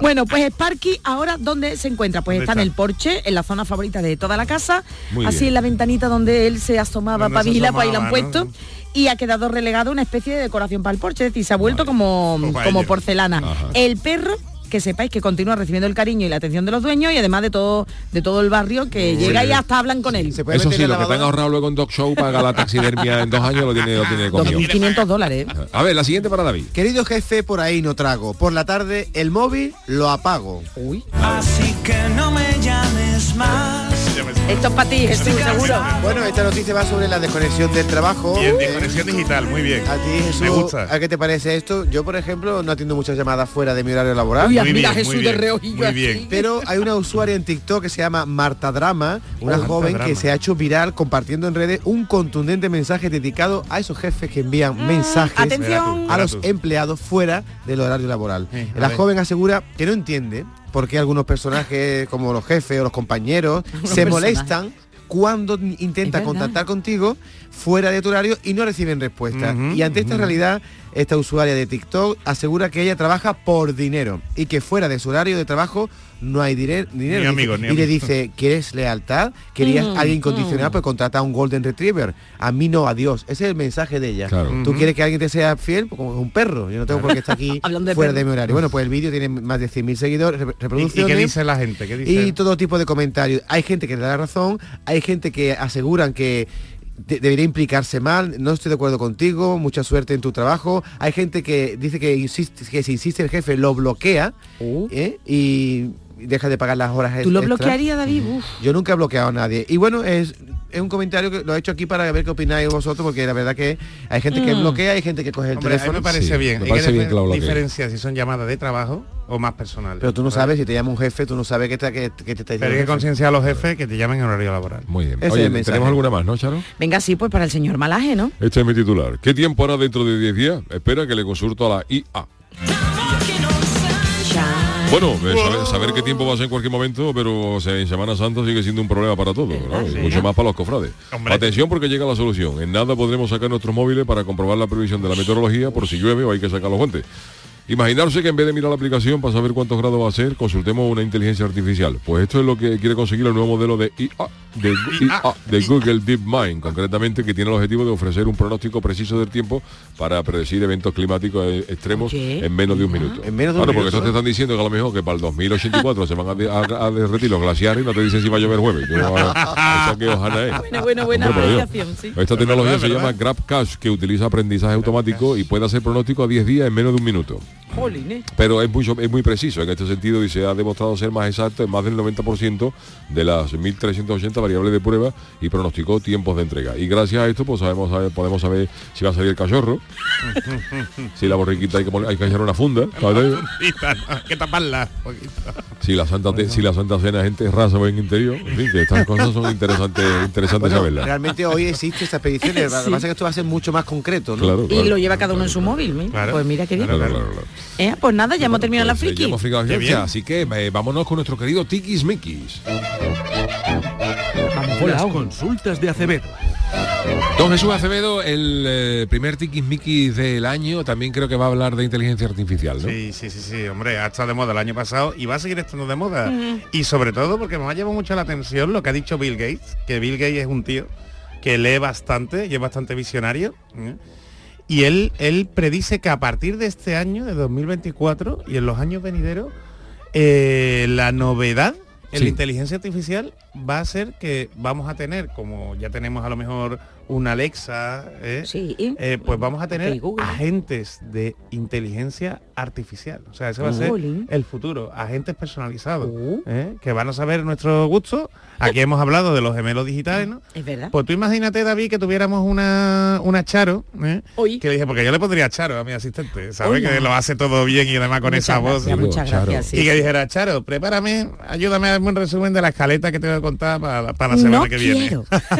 Speaker 7: Bueno, pues Sparky ahora dónde se encuentra? Pues
Speaker 8: ¿Dónde
Speaker 7: está, en el porche, en la zona favorita de toda la casa,
Speaker 3: Muy
Speaker 7: así
Speaker 3: bien.
Speaker 7: en la ventanita donde él se asomaba para
Speaker 8: se
Speaker 7: vigilar, pues ahí lo han puesto.
Speaker 8: ¿no?
Speaker 7: Y ha quedado relegado a una especie de decoración para el porche, es decir, se ha vuelto como,
Speaker 8: para
Speaker 7: como porcelana.
Speaker 3: Ajá.
Speaker 7: El perro que sepáis que continúa recibiendo el cariño y la atención de los dueños y además de todo de todo el barrio que llega y hasta hablan con él.
Speaker 1: Se puede
Speaker 3: Eso sí, lo que te han ahorrado luego en Dog Show para la taxidermia en dos años lo tiene, lo tiene comido.
Speaker 7: 2.500 dólares.
Speaker 3: A ver, la siguiente para David.
Speaker 1: Querido jefe, por ahí no trago. Por la tarde, el móvil lo apago.
Speaker 7: Uy.
Speaker 9: Así que no me llames más.
Speaker 7: Esto es para ti, Jesús, seguro.
Speaker 1: Bueno, esta noticia va sobre la desconexión del trabajo.
Speaker 8: Bien,
Speaker 1: Eh,
Speaker 8: desconexión digital, muy bien.
Speaker 1: A ti, Jesús,
Speaker 8: Me gusta.
Speaker 1: ¿a qué te parece esto? Yo, por ejemplo, no atiendo muchas llamadas fuera de mi horario laboral.
Speaker 7: Uy,
Speaker 8: Muy
Speaker 7: mira
Speaker 8: bien,
Speaker 7: Jesús
Speaker 8: muy
Speaker 7: de
Speaker 8: bien,
Speaker 7: reojillo
Speaker 8: muy bien.
Speaker 1: Pero hay una usuaria en TikTok que se llama Marta Drama, una joven que se ha hecho viral compartiendo en redes un contundente mensaje dedicado a esos jefes que envían mensajes
Speaker 7: atención.
Speaker 1: a los empleados fuera del horario laboral.
Speaker 8: Eh,
Speaker 1: La
Speaker 8: ver.
Speaker 1: joven asegura que no entiende por qué algunos personajes como los jefes o los compañeros se
Speaker 7: personajes.
Speaker 1: Molestan cuando intenta contactar contigo fuera de tu horario y no reciben respuesta. Y ante esta realidad, esta usuaria de TikTok asegura que ella trabaja por dinero y que fuera de su horario de trabajo no hay dinero.
Speaker 8: Ni amigos, ni
Speaker 1: y le dice, ¿quieres lealtad? ¿Querías
Speaker 7: Mm,
Speaker 1: alguien incondicional?
Speaker 7: mm.
Speaker 1: Pues contrata a un Golden Retriever. A mí no, adiós. Ese es el mensaje de ella.
Speaker 3: Claro.
Speaker 1: Tú quieres que alguien te sea fiel, pues como un perro. Yo no tengo por qué estar aquí
Speaker 7: Hablando de
Speaker 1: fuera
Speaker 7: perro.
Speaker 1: de mi horario. Bueno, pues el vídeo tiene más de 100.000 seguidores, re-
Speaker 8: ¿Y, y
Speaker 1: reproducciones.
Speaker 8: qué dice la gente? ¿Qué dice?
Speaker 1: Y todo tipo de comentarios. Hay gente que le da la razón, hay gente que aseguran que de- debería implicarse mal, no estoy de acuerdo contigo, mucha suerte en tu trabajo. Hay gente que dice que, insiste, que si insiste el jefe lo bloquea
Speaker 7: Uh.
Speaker 1: ¿eh? y deja de pagar las horas
Speaker 7: ¿Tú lo
Speaker 1: extras.
Speaker 7: bloquearías, David? Uf.
Speaker 1: Yo nunca he bloqueado a nadie. Y bueno, es, es un comentario que lo he hecho aquí para ver qué opináis vosotros, porque la verdad que hay gente que
Speaker 7: Mm.
Speaker 1: bloquea, hay gente que coge el
Speaker 8: Hombre, a mí
Speaker 1: teléfono.
Speaker 8: me parece
Speaker 3: Sí,
Speaker 8: bien.
Speaker 3: me
Speaker 8: Hay
Speaker 3: parece
Speaker 8: que
Speaker 3: bien que lo bloquee.
Speaker 8: diferenciar si son llamadas de trabajo o más personales.
Speaker 1: Pero tú no
Speaker 8: ¿vale?
Speaker 1: sabes, si te llama un jefe, tú no sabes que te, que, que te está
Speaker 8: Pero hay que concienciar a los jefes que te llamen en horario laboral.
Speaker 3: Muy bien.
Speaker 1: Ese
Speaker 3: Oye. ¿tenemos alguna más, no, Charo?
Speaker 7: Venga, sí, pues para el señor Malaje, ¿no?
Speaker 3: Este es mi titular. ¿Qué tiempo hará dentro de 10 días? Espera que le consulto a la IA. Bueno, eh, saber, saber qué tiempo va a ser en cualquier momento, pero o sea, en Semana Santa sigue siendo un problema para todos, mucho más para los cofrades.
Speaker 8: Hombre.
Speaker 3: Atención porque llega la solución. En nada podremos sacar nuestros móviles para comprobar la previsión de la meteorología por si llueve o hay que sacar los guantes. Imaginarse que en vez de mirar la aplicación para saber cuántos grados va a ser, consultemos una inteligencia artificial. Pues esto es lo que quiere conseguir el nuevo modelo de IA, de, IA, de Google DeepMind, concretamente, que tiene el objetivo de ofrecer un pronóstico preciso del tiempo para predecir eventos climáticos eh, extremos en menos de un minuto.
Speaker 1: En menos de un
Speaker 3: Claro, porque
Speaker 1: minuto,
Speaker 3: eso te están diciendo que a lo mejor que para el 2084 se van a, de- a- a derretir los glaciares y no te dicen si va a llover jueves. Yo, a- esa que ojalá es.
Speaker 7: Bueno, bueno, buena sí.
Speaker 3: Esta tecnología
Speaker 8: verdad,
Speaker 3: se
Speaker 8: verdad.
Speaker 3: llama GrabCache, que utiliza aprendizaje automático y puede hacer pronóstico a 10 días en menos de un minuto.
Speaker 7: Jolín.
Speaker 3: Pero es muy, es muy preciso en este sentido y se ha demostrado ser más exacto en más del 90% de las 1.380 variables de prueba y pronosticó tiempos de entrega. Y gracias a esto pues sabemos podemos saber si va a salir el cachorro, si la borriquita hay que, poner- hay que echar una funda,
Speaker 8: que taparla.
Speaker 3: si la Santa si la Santa Cena gente raza o en interior, en fin, que estas cosas son interesantes, interesantes
Speaker 1: Bueno,
Speaker 3: saberlas.
Speaker 1: realmente hoy existe esta expedición, lo que pasa es que esto va a ser mucho más concreto, ¿no?
Speaker 3: Claro,
Speaker 7: Y lo lleva cada uno en su móvil. Pues mira qué bien. Eh, pues nada, ya hemos terminado la
Speaker 3: Pues, ya
Speaker 7: friki.
Speaker 3: hemos fricado la así que eh, vámonos con nuestro querido Tikis Mikis.
Speaker 10: Las consultas de Acevedo.
Speaker 3: Don Jesús Acevedo, el eh, primer tiquismiquis del año, también creo que va a hablar de inteligencia artificial, ¿no?
Speaker 8: Sí, sí, sí, sí, hombre, ha estado de moda el año pasado y va a seguir estando de moda. Y sobre todo porque me ha llevado mucho la atención lo que ha dicho Bill Gates, que Bill Gates es un tío que lee bastante y es bastante visionario. ¿eh? Y él, él predice que a partir de este año, de 2024, y en los años venideros, eh, la novedad en
Speaker 3: Sí.
Speaker 8: la inteligencia artificial va a ser que vamos a tener, como ya tenemos a lo mejor una Alexa, ¿eh?
Speaker 7: Sí.
Speaker 8: Eh, pues vamos a tener agentes de inteligencia artificial. O sea, ese va a ser el futuro, agentes personalizados,
Speaker 7: Oh.
Speaker 8: ¿eh? que van a saber nuestros gustos. Aquí hemos hablado de los gemelos digitales, ¿no?
Speaker 7: Es verdad.
Speaker 8: Pues tú imagínate, David, que tuviéramos una, una Charo, ¿eh?
Speaker 7: Hoy.
Speaker 8: que le dije, porque yo le pondría Charo a mi asistente, ¿sabes?
Speaker 7: Hola.
Speaker 8: Que lo hace todo bien y además con
Speaker 7: Muchas
Speaker 8: esa voz.
Speaker 7: gracias, muchas gracias. sí,
Speaker 8: y que dijera, Charo, prepárame, ayúdame a darme un resumen de la escaleta que te voy a contar para, para la semana
Speaker 7: no
Speaker 8: que viene.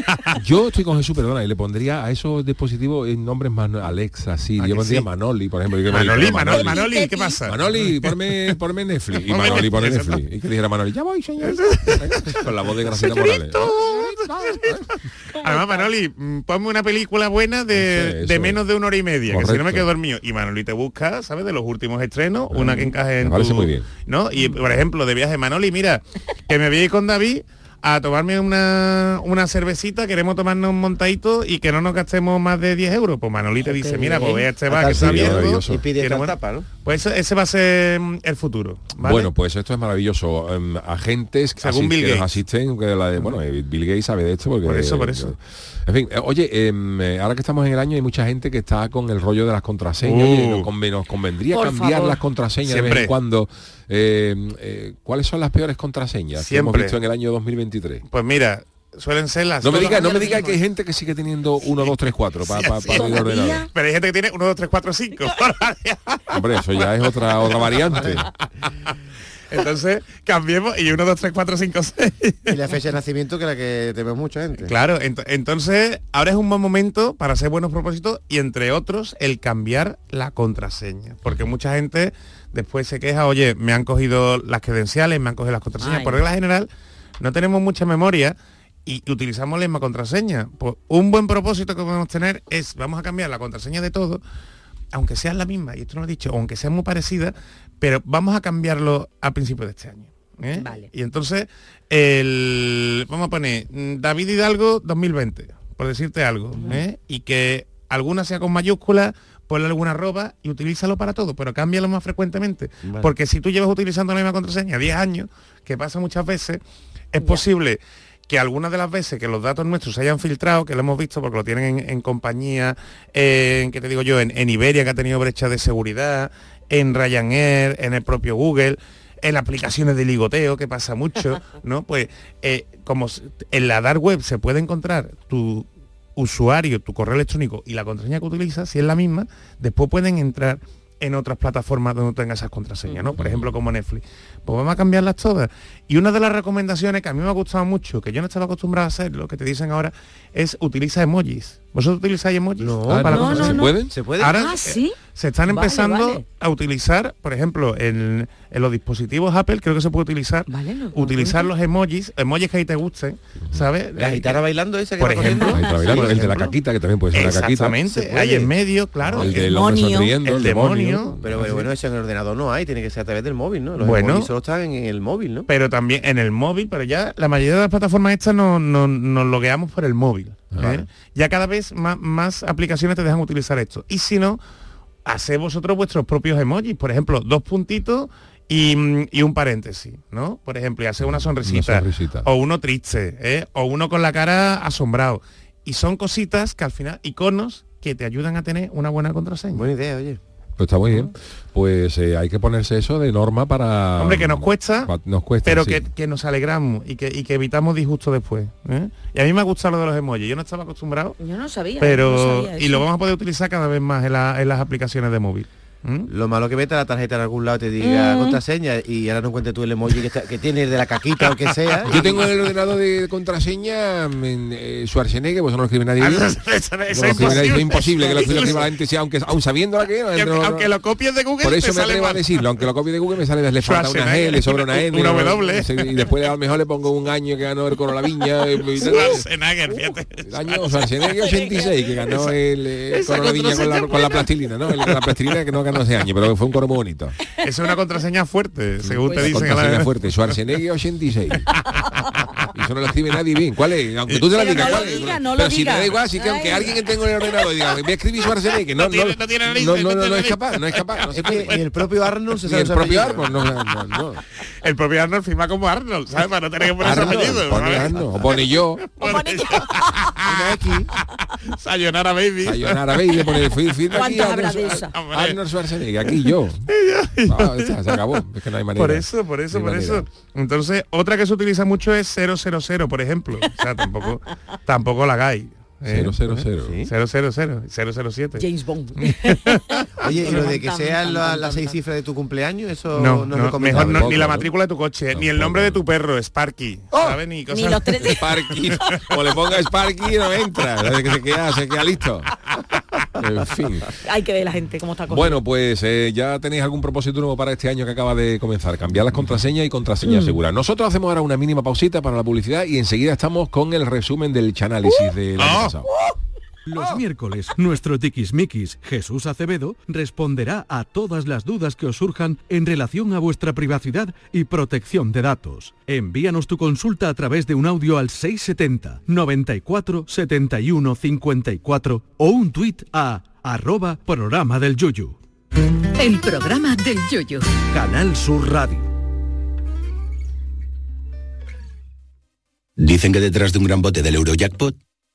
Speaker 3: Yo estoy con Jesús, perdona, y le pondría a esos dispositivos en nombres más Alexa, sí,
Speaker 8: ¿A
Speaker 3: yo pondría
Speaker 8: sí?
Speaker 3: Manoli, por ejemplo.
Speaker 8: Manoli, Manoli, Manoli, ¿qué pasa?
Speaker 3: Manoli, ponme, ponme Netflix. Y Manoli pone
Speaker 8: Netflix.
Speaker 3: Y que dijera Manoli, ya voy, señor. Con la voz de Graciela Morales.
Speaker 8: Además, Manoli, mm, ponme una película buena de, de menos de una hora y media, que si no me quedo dormido. Y Manoli te busca, ¿sabes? De los últimos estrenos, una que encaje en
Speaker 3: me parece
Speaker 8: tu-
Speaker 3: muy bien.
Speaker 8: ¿No? Y, por ejemplo, de viaje, Manoli, mira, que me ir con David a tomarme una, una cervecita, queremos tomarnos un montadito y que no nos gastemos más de 10 euros. Pues Manoli te
Speaker 7: Oh,
Speaker 8: dice, mira, pues ve a este
Speaker 1: A
Speaker 8: bar que está abierto.
Speaker 1: Y pide tapa, ¿no?
Speaker 8: Pues ese, ese va a ser mm, el futuro. ¿vale?
Speaker 3: Bueno, pues esto es maravilloso. Em, agentes
Speaker 8: Según
Speaker 3: que nos asisten, que la de- bueno, eh, Bill Gates sabe de esto porque
Speaker 8: Por eso, por eso.
Speaker 3: En fin, eh, oye, em, eh, ahora que estamos en el año hay mucha gente que está con el rollo de las contraseñas. Oye,
Speaker 8: Uh.
Speaker 3: nos, conven- nos convendría cambiar
Speaker 7: favor.
Speaker 3: las contraseñas de vez en cuando. Eh, eh, ¿Cuáles son las peores contraseñas que hemos
Speaker 8: Siempre.
Speaker 3: visto en el año 2023?
Speaker 8: Pues mira, suelen ser las...
Speaker 3: No me
Speaker 8: todas-
Speaker 3: diga, no me diga que hay gente que sigue teniendo 1, 2, 3, 4 para
Speaker 8: Sí,
Speaker 3: pa, pa
Speaker 7: ¿Todavía?
Speaker 3: ordenador.
Speaker 8: Pero hay gente que tiene 1, 2, 3, 4, 5.
Speaker 3: Hombre, eso ya es otra otra variante.
Speaker 8: Entonces, cambiemos y 1, 2, 3, 4, 5, 6.
Speaker 1: Y la fecha de nacimiento que la que te veo mucha gente.
Speaker 8: Claro, ent- entonces ahora es un buen momento para hacer buenos propósitos y entre otros el cambiar la contraseña. Porque mucha gente después se queja, oye, me han cogido las credenciales, me han cogido las contraseñas.
Speaker 7: Ay.
Speaker 8: Por regla general, no tenemos mucha memoria y utilizamos la misma contraseña. Pues un buen propósito que podemos tener es, vamos a cambiar la contraseña de todo, aunque sea la misma, y esto no lo he dicho, aunque sea muy parecida, pero vamos a cambiarlo a principios de este año. ¿eh?
Speaker 7: Vale.
Speaker 8: Y entonces, el, vamos a poner mm, David Hidalgo 2020, por decirte algo, ¿eh? y que alguna sea con mayúsculas, ponle alguna arroba y utilízalo para todo, pero cámbialo más frecuentemente.
Speaker 1: Vale.
Speaker 8: Porque si tú llevas utilizando la misma contraseña 10 años, que pasa muchas veces, es posible que algunas de las veces que los datos nuestros se hayan filtrado, que lo hemos visto porque lo tienen en, en compañía, en, ¿qué te digo yo? En, en Iberia, que ha tenido brecha de seguridad, en Ryanair, en el propio Google, en aplicaciones de ligoteo, que pasa mucho, ¿no? Pues eh, como en la dark web se puede encontrar tu usuario, tu correo electrónico y la contraseña que utilizas, si es la misma, después pueden entrar en otras plataformas donde tenga esas contraseñas, ¿no? Por ejemplo, como Netflix. Pues vamos a cambiarlas todas. Y una de las recomendaciones que a mí me ha gustado mucho, que yo no estaba acostumbrado a hacer, lo que te dicen ahora, es utiliza emojis. ¿Vosotros utilizáis emojis?
Speaker 1: No,
Speaker 3: Ah,
Speaker 8: para
Speaker 7: no?
Speaker 3: ¿Se pueden?
Speaker 1: ¿Se puede?
Speaker 8: Ahora
Speaker 7: Ah,
Speaker 8: eh,
Speaker 7: ¿sí?
Speaker 8: Se están empezando
Speaker 7: vale.
Speaker 8: a utilizar, por ejemplo, en, en los dispositivos Apple, creo que se puede utilizar,
Speaker 7: Vale, no, no,
Speaker 8: utilizar
Speaker 7: no.
Speaker 8: los emojis, emojis que ahí te gusten, ¿sabes?
Speaker 1: La
Speaker 8: Eh,
Speaker 1: gitana bailando esa que
Speaker 8: por ejemplo.
Speaker 3: Bailando.
Speaker 8: por
Speaker 3: el de la caquita, que también puede ser una caquita.
Speaker 8: Exactamente, hay en medio, claro.
Speaker 3: El
Speaker 8: el
Speaker 7: demonio.
Speaker 3: sonriendo,
Speaker 8: El
Speaker 3: el demonio.
Speaker 1: Pero, pero bueno, eso en el ordenador no hay, tiene que ser a través del móvil, ¿no? Los
Speaker 8: Bueno.
Speaker 1: emojis solo están en el móvil, ¿no?
Speaker 8: pero también en el móvil, pero ya la mayoría de las plataformas estas no- no- nos logueamos por el móvil. ¿eh?
Speaker 3: Vale.
Speaker 8: Ya cada vez más, más aplicaciones te dejan utilizar esto. Y si no, haced vosotros vuestros propios emojis. Por ejemplo, dos puntitos y, mm, y un paréntesis, ¿no? Por ejemplo, y hacer una sonrisita.
Speaker 3: Una sonrisita.
Speaker 8: O uno triste, ¿eh? o uno con la cara asombrado. Y son cositas que al final, iconos que te ayudan a tener una buena contraseña.
Speaker 1: Buena idea, oye.
Speaker 3: Pues está muy bien. Pues eh, hay que ponerse eso de norma para...
Speaker 8: Hombre, que nos cuesta,
Speaker 3: pa- nos cuesta,
Speaker 8: pero
Speaker 3: sí.
Speaker 8: que, que nos alegramos y que, y que evitamos disgusto después. ¿eh? Y a mí me ha gustado lo de los emojis. Yo no estaba acostumbrado,
Speaker 7: Yo no sabía. no
Speaker 8: pero
Speaker 7: sabía
Speaker 8: y lo vamos a poder utilizar cada vez más en, la- en las aplicaciones de móvil.
Speaker 1: Lo malo que meta la tarjeta en algún lado y te diga
Speaker 7: Mm.
Speaker 1: contraseña y ahora no encuentres tú el emoji que, está- que tienes de la caquita o que sea.
Speaker 3: Yo tengo en el ordenador de contraseña en, eh, Schwarzenegger, pues no lo escribe nadie.
Speaker 8: Ah, Eso- eso-
Speaker 3: No
Speaker 8: eso
Speaker 3: lo
Speaker 8: es
Speaker 3: escribe nadie, es
Speaker 8: imposible.
Speaker 3: que lo escriba la gente, sea, aunque aun sabiendo la que
Speaker 8: aunque, lo copies de Google
Speaker 3: Por eso me atrevo a decirlo, aunque lo copie de Google me sale, le falta una G, le sobra una N.
Speaker 8: Una W.
Speaker 3: Y después a lo mejor le pongo un año que ganó el Coro la Viña.
Speaker 8: Schwarzenegger, fíjate.
Speaker 3: El año Schwarzenegger 86, que ganó el, eh, Coro la Viña con la, plastilina, ¿no? La plastilina que no ese año, pero fue un coro muy bonito.
Speaker 8: Esa es una contraseña fuerte, según te dicen. a la-
Speaker 3: contraseña fuerte, Schwarzenegger 86. Y eso no lo escribe nadie bien. ¿Cuál es? Aunque tú te la digas,
Speaker 7: no
Speaker 3: ¿cuál
Speaker 7: lo
Speaker 3: es?
Speaker 7: diga, no lo
Speaker 3: Pero si
Speaker 7: diga.
Speaker 3: te da igual, si que aunque alguien que tenga en el ordenador diga, voy a escribir Schwarzenegger, no,
Speaker 8: No
Speaker 3: no,
Speaker 8: tiene- no
Speaker 3: no,
Speaker 8: no
Speaker 3: no, no,
Speaker 8: tiene
Speaker 3: no es capaz, no es capaz, no se puede.
Speaker 1: ni el propio Arnold se sabe
Speaker 3: el propio árbol, no, no, no.
Speaker 8: El propio Arnold firma como Arnold, ¿sabes? Para no tener que poner su
Speaker 3: Arnold,
Speaker 8: apellido.
Speaker 3: pone. Arnold, o pone yo,
Speaker 1: Una X.
Speaker 8: Sayonara Baby.
Speaker 3: Sayonara Baby, pone fir- firma aquí
Speaker 7: ¿Cuántas habrá
Speaker 3: Arnold. Arnold Schwarzenegger, aquí yo. Ah, se acabó, es que no hay manera.
Speaker 8: Por eso, por eso,
Speaker 3: No
Speaker 8: por eso. Entonces, otra que se utiliza mucho es 000, por ejemplo. O sea, tampoco, tampoco la hagáis. ¿eh?
Speaker 3: 000.
Speaker 1: Sí.
Speaker 8: 000, 007.
Speaker 7: James Bond.
Speaker 1: Oye, y lo de que sean la- las seis cifras de tu cumpleaños, eso
Speaker 8: No,
Speaker 1: no, es
Speaker 8: no,
Speaker 1: recomendable.
Speaker 8: mejor no, ni la matrícula de tu coche, ni el nombre de tu perro, Sparky. ¿sabes? Ni cosas
Speaker 7: Ni los tres.
Speaker 3: Sparky, o le ponga Sparky no entra, desde que se queda, se queda listo. En fin.
Speaker 7: Hay que ver la gente cómo está cogiendo.
Speaker 3: Bueno, pues eh, ya tenéis algún propósito nuevo para este año que acaba de comenzar. Cambiar las contraseñas y contraseñas seguras. Nosotros hacemos ahora una mínima pausita para la publicidad y enseguida estamos con el resumen del chanálisis del año
Speaker 8: Ah.
Speaker 3: pasado.
Speaker 11: Los miércoles, nuestro tiquismiquis Jesús Acevedo responderá a todas las dudas que os surjan en relación a vuestra privacidad y protección de datos. Envíanos tu consulta a través de un audio al 670 94 71 54 o un tuit a arroba programa del yuyu.
Speaker 5: El programa del yoyo.
Speaker 11: Canal Sur Radio.
Speaker 12: Dicen que detrás de un gran bote del Eurojackpot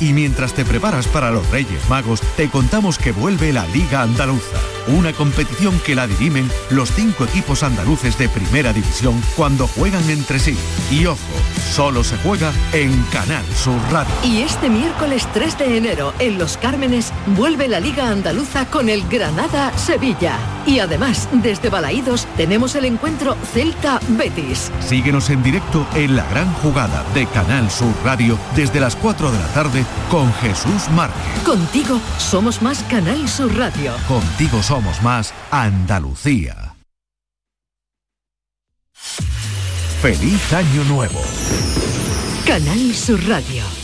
Speaker 13: y mientras te preparas para los Reyes Magos, te contamos que vuelve la Liga Andaluza, una competición que la dirimen los cinco equipos andaluces de primera división cuando juegan entre sí. Y ojo, solo se juega en Canal Sur Radio.
Speaker 5: Y este miércoles 3 de enero, en Los Cármenes, vuelve la Liga Andaluza con el Granada-Sevilla. Y además, desde Balaídos, tenemos el encuentro Celta-Betis.
Speaker 13: Síguenos en directo en la gran jugada de Canal Sur Radio desde las 4 de la tarde con Jesús Márquez.
Speaker 5: Contigo somos más Canal Sur Radio.
Speaker 13: Contigo somos más Andalucía. Feliz Año Nuevo.
Speaker 5: Canal Sur Radio.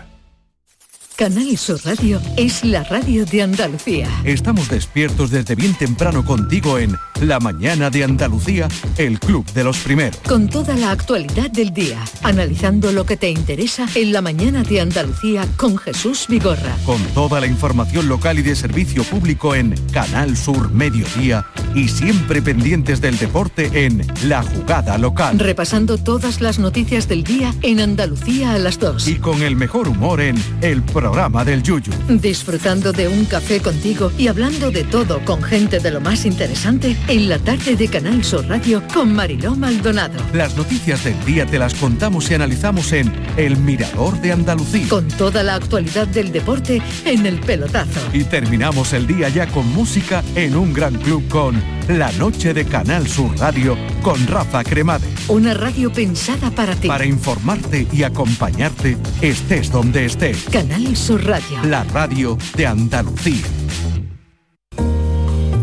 Speaker 5: Canal Sur Radio es la radio de Andalucía.
Speaker 13: Estamos despiertos desde bien temprano contigo en La Mañana de Andalucía, el Club de los Primeros.
Speaker 5: Con toda la actualidad del día, analizando lo que te interesa en la mañana de Andalucía con Jesús Vigorra.
Speaker 13: Con toda la información local y de servicio público en Canal Sur Mediodía y siempre pendientes del deporte en La Jugada Local.
Speaker 5: Repasando todas las noticias del día en Andalucía a las 2.
Speaker 13: Y con el mejor humor en El Programa del Yuyu.
Speaker 5: Disfrutando de un café contigo y hablando de todo con gente de lo más interesante en la tarde de Canal Sur Radio con Mariló Maldonado.
Speaker 13: Las noticias del día te las contamos y analizamos en El Mirador de Andalucía.
Speaker 5: Con toda la actualidad del deporte en el pelotazo.
Speaker 13: Y terminamos el día ya con música en un gran club con La Noche de Canal Sur Radio con Rafa Cremade.
Speaker 5: Una radio pensada para ti.
Speaker 13: Para informarte y acompañarte estés donde estés.
Speaker 5: Canal Sur Radio.
Speaker 13: La radio de Andalucía.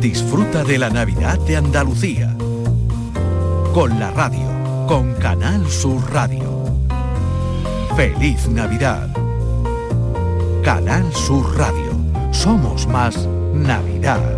Speaker 13: Disfruta de la Navidad de Andalucía. Con la radio, con Canal Sur Radio. Feliz Navidad. Canal Sur Radio. Somos más Navidad.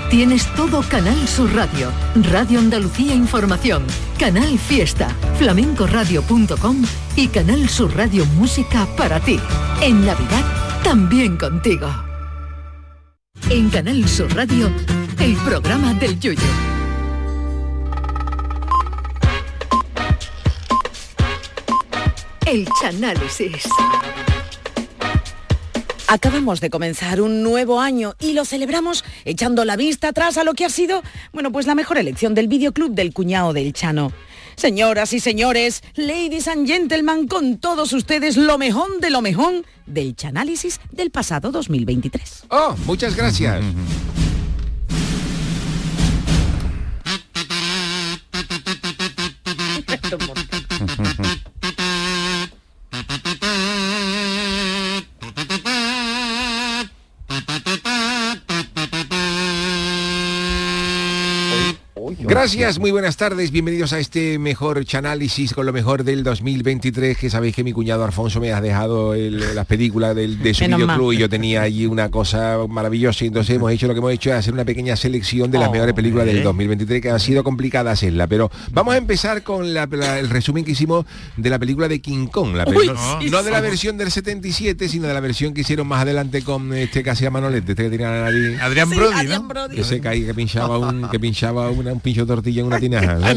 Speaker 5: Tienes todo Canal Sur Radio, Radio Andalucía Información, Canal Fiesta, flamencoradio.com y Canal Sur Radio Música para ti. En Navidad, también contigo. En Canal Sur Radio, el programa del Yoyo. El Chanálisis.
Speaker 7: Acabamos de comenzar un nuevo año y lo celebramos echando la vista atrás a lo que ha sido, bueno, pues la mejor elección del videoclub del cuñado del Chano. Señoras y señores, ladies and gentlemen, con todos ustedes lo mejor de lo mejor del Chanálisis del pasado 2023.
Speaker 3: Oh, muchas gracias. Gracias, muy buenas tardes, bienvenidos a este mejor chanálisis con lo mejor del 2023, que sabéis que mi cuñado Alfonso me ha dejado el- las películas del, de su videoclub y yo tenía allí una cosa maravillosa y entonces hemos hecho lo que hemos hecho es hacer una pequeña selección de las mejores películas del 2023 que ha sido complicada hacerla, pero vamos a empezar con la- la- el resumen que hicimos de la película de King Kong, la
Speaker 14: Uy,
Speaker 3: peli- no,
Speaker 14: sí,
Speaker 3: no de la versión del 77, sino de la versión que hicieron más adelante con este que hacía Manolete, este que tenía la nariz.
Speaker 8: Adrián Sí, Brody, Adrián ¿no? Brody.
Speaker 3: Que se caía, que pinchaba un, que pinchaba una- un pincho tortilla en una tinaja.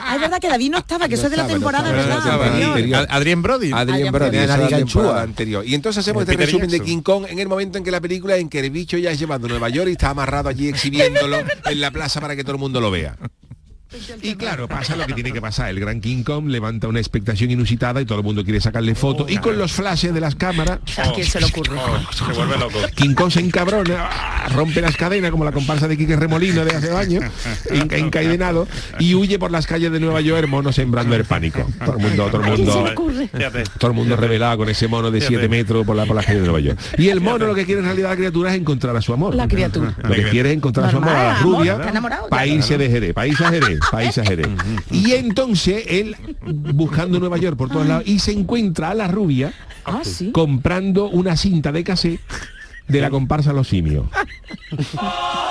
Speaker 7: Ah, es verdad que David no estaba, que eso es de la
Speaker 3: no
Speaker 7: temporada,
Speaker 3: estaba,
Speaker 7: ¿verdad?
Speaker 3: no estaba,
Speaker 7: Anterior.
Speaker 3: anterior.
Speaker 8: Adrián Brody.
Speaker 3: Adrián
Speaker 7: Adrián
Speaker 3: Brody,
Speaker 7: Brody.
Speaker 3: esa es la anterior. Y entonces hacemos este resumen de. King Kong en el momento en que la película en que el bicho ya es llevado a Nueva York y está amarrado allí exhibiéndolo en la plaza para que todo el mundo lo vea. Y claro, pasa lo que tiene que pasar. El gran King Kong levanta una expectación inusitada y todo el mundo quiere sacarle fotos. y con los flashes de las cámaras,
Speaker 7: ¿A quién se le ocurre?
Speaker 8: Se vuelve loco.
Speaker 3: King Kong se encabrona, rompe las cadenas como la comparsa de Quique Remolino de hace años, en- encadenado, y huye por las calles de Nueva York, mono sembrando el pánico. Todo el mundo, todo el mundo. Todo el mundo revelado con ese mono de 7 metros por, la, por las calles de Nueva York. Y el mono lo que quiere en realidad la criatura es encontrar a su amor.
Speaker 7: La criatura.
Speaker 3: Lo que quiere es encontrar a su amor, a la rubia, para irse de Jerez, para irse a Jerez, a Jerez. Y entonces él, buscando Nueva York por todos lados, y se encuentra a la rubia
Speaker 7: Ah, sí.
Speaker 3: comprando una cinta de cassette de la comparsa Los Simios.